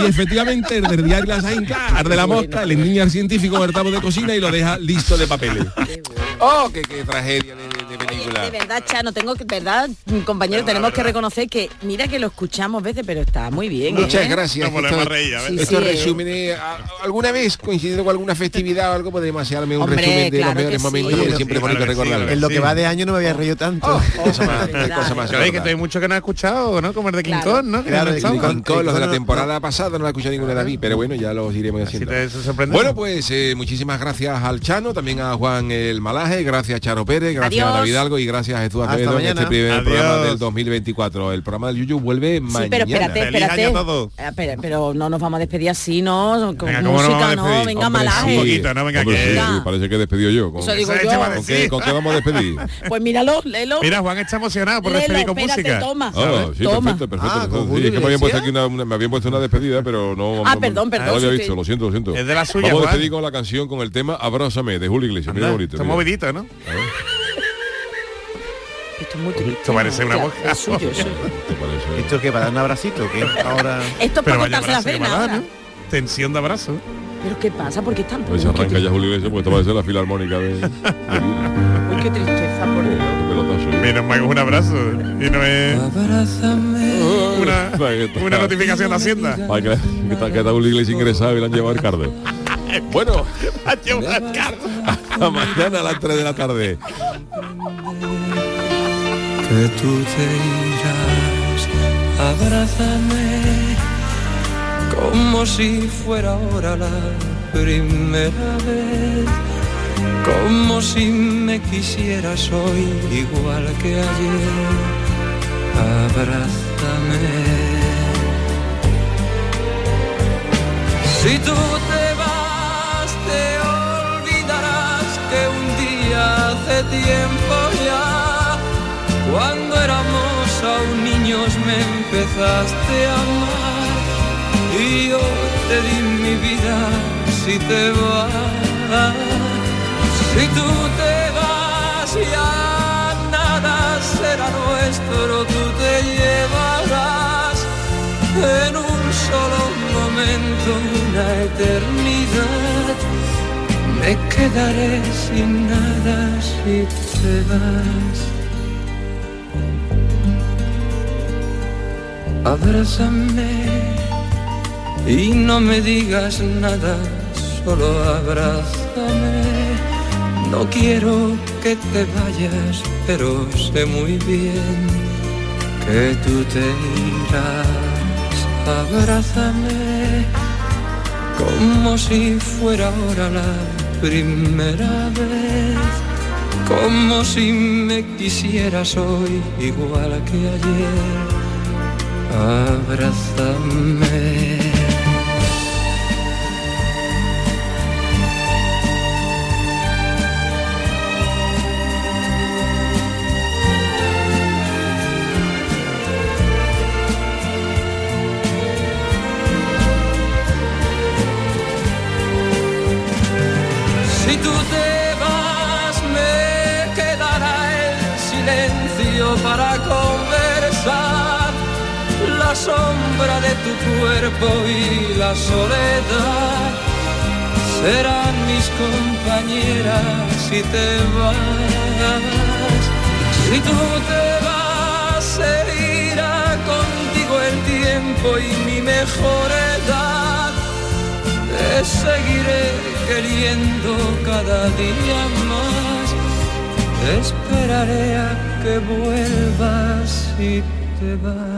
Speaker 3: Y efectivamente, el del diario la chancla, arde la mosca, le endiña al científico con el trapo de cocina y lo deja listo de papeles. Oh, qué tragedia de,
Speaker 7: verdad, Chano, tengo que, verdad, compañero, tenemos que reconocer que, mira que lo escuchamos veces, pero está muy bien.
Speaker 3: Muchas
Speaker 7: ¿eh?
Speaker 3: gracias.
Speaker 8: Volvemos
Speaker 3: Estos-.
Speaker 7: Sí,
Speaker 3: Estos
Speaker 7: sí, eh.
Speaker 3: resúmenes, alguna vez coincidiendo con alguna festividad o algo, podemos hacerme un
Speaker 7: Hombre,
Speaker 3: resumen de
Speaker 7: claro
Speaker 3: los mejores momentos,
Speaker 1: Oye,
Speaker 3: siempre es bonito recordarlo.
Speaker 1: En lo que va de año no me había reído tanto.
Speaker 3: cosa más, cosa más
Speaker 8: Que, hay mucho que no ha escuchado, ¿no? Como el de King. Kong, ¿no?
Speaker 1: Claro,
Speaker 8: no.
Speaker 1: King Kong.
Speaker 3: Los de la
Speaker 1: no-
Speaker 3: temporada pasada no la escuché ninguna de David, pero bueno, ya los iremos haciendo. Bueno, pues eh, muchísimas gracias al Chano, también a Juan el Malaje, gracias a Charo Pérez, gracias a David Algo y gracias a Jesús Acevedo en
Speaker 1: mañana.
Speaker 3: este primer
Speaker 8: Adiós.
Speaker 3: programa del 2024. El programa del Yuyu vuelve
Speaker 7: Sí,
Speaker 3: mañana.
Speaker 7: pero espérate,
Speaker 8: Feliz
Speaker 7: espérate.
Speaker 8: año a todos.
Speaker 7: Eh, pero, pero no nos vamos a despedir así, ¿no? Con
Speaker 8: Venga, ¿cómo nos
Speaker 7: música,
Speaker 8: vamos a
Speaker 7: no,
Speaker 8: despedir?
Speaker 7: venga,
Speaker 3: Hombre,
Speaker 7: malaje.
Speaker 3: sí.
Speaker 8: Un poquito, ¿no? Venga,
Speaker 3: Hombre,
Speaker 8: que-
Speaker 3: sí, parece que he despedido yo. ¿Con,
Speaker 7: Eso digo yo.
Speaker 3: ¿con qué, con qué vamos a despedir?
Speaker 7: Pues míralo, léelo.
Speaker 8: Mira, Juan está emocionado por
Speaker 7: léelo,
Speaker 8: despedir con
Speaker 7: espérate,
Speaker 8: música.
Speaker 7: toma.
Speaker 3: Ah, sí,
Speaker 7: Toma.
Speaker 3: perfecto, perfecto.
Speaker 1: Ah,
Speaker 3: perfecto. Sí, es que me habían puesto aquí una, una- me habían puesto una despedida, pero no,
Speaker 7: Ah,
Speaker 3: no-
Speaker 7: perdón,
Speaker 3: no
Speaker 7: perdón,
Speaker 3: lo había visto, lo siento, lo siento.
Speaker 8: Es de la suya,
Speaker 3: Vamos a despedir con la canción, con el tema Abrázame, de Julio Iglesias. Mira bonito.
Speaker 8: Está movidito, ¿no?
Speaker 3: A
Speaker 7: Esto es muy triste.
Speaker 8: Esto parece una boca.
Speaker 7: es suyo, es suyo.
Speaker 1: ¿Esto qué? ¿Para dar un abracito? ¿Qué? Ahora...
Speaker 7: Esto es
Speaker 8: Pero
Speaker 7: para
Speaker 8: vaya
Speaker 7: cortarse la
Speaker 8: abrazo que
Speaker 7: vena
Speaker 8: va a dar,
Speaker 7: ahora.
Speaker 8: ¿no? Tensión de abrazo.
Speaker 7: Pero ¿qué pasa? ¿Por qué están
Speaker 3: Pues se arranca ya Julio Iglesias, porque esto parece la filarmónica de... de
Speaker 7: Uy, qué tristeza, por Dios.
Speaker 8: Menos mal que es un abrazo. Y no es una, una notificación de Hacienda.
Speaker 3: para que, que está, que está Julio Iglesias ingresado y le han llevado el cárcel. Bueno, hasta mañana a las 3 de la tarde.
Speaker 9: Que tú te irás, abrázame como si fuera ahora la primera vez, como si me quisieras hoy igual que ayer, abrázame. Si tú te vas, te olvidarás que un día hace tiempo cuando éramos aún niños me empezaste a amar y yo te di mi vida si te vas. Si tú te vas ya nada será nuestro, tú te llevarás en un solo momento una eternidad. Me quedaré sin nada si te vas. Abrázame y no me digas nada, solo abrázame. No quiero que te vayas, pero sé muy bien que tú te irás. Abrázame como si fuera ahora la primera vez, como si me quisieras hoy igual que ayer. Abrázame. Sombra de tu cuerpo y la soledad serán mis compañeras si te vas. Si tú te vas, se irá contigo el tiempo y mi mejor edad. Te seguiré queriendo cada día más. Esperaré a que vuelvas y te vas.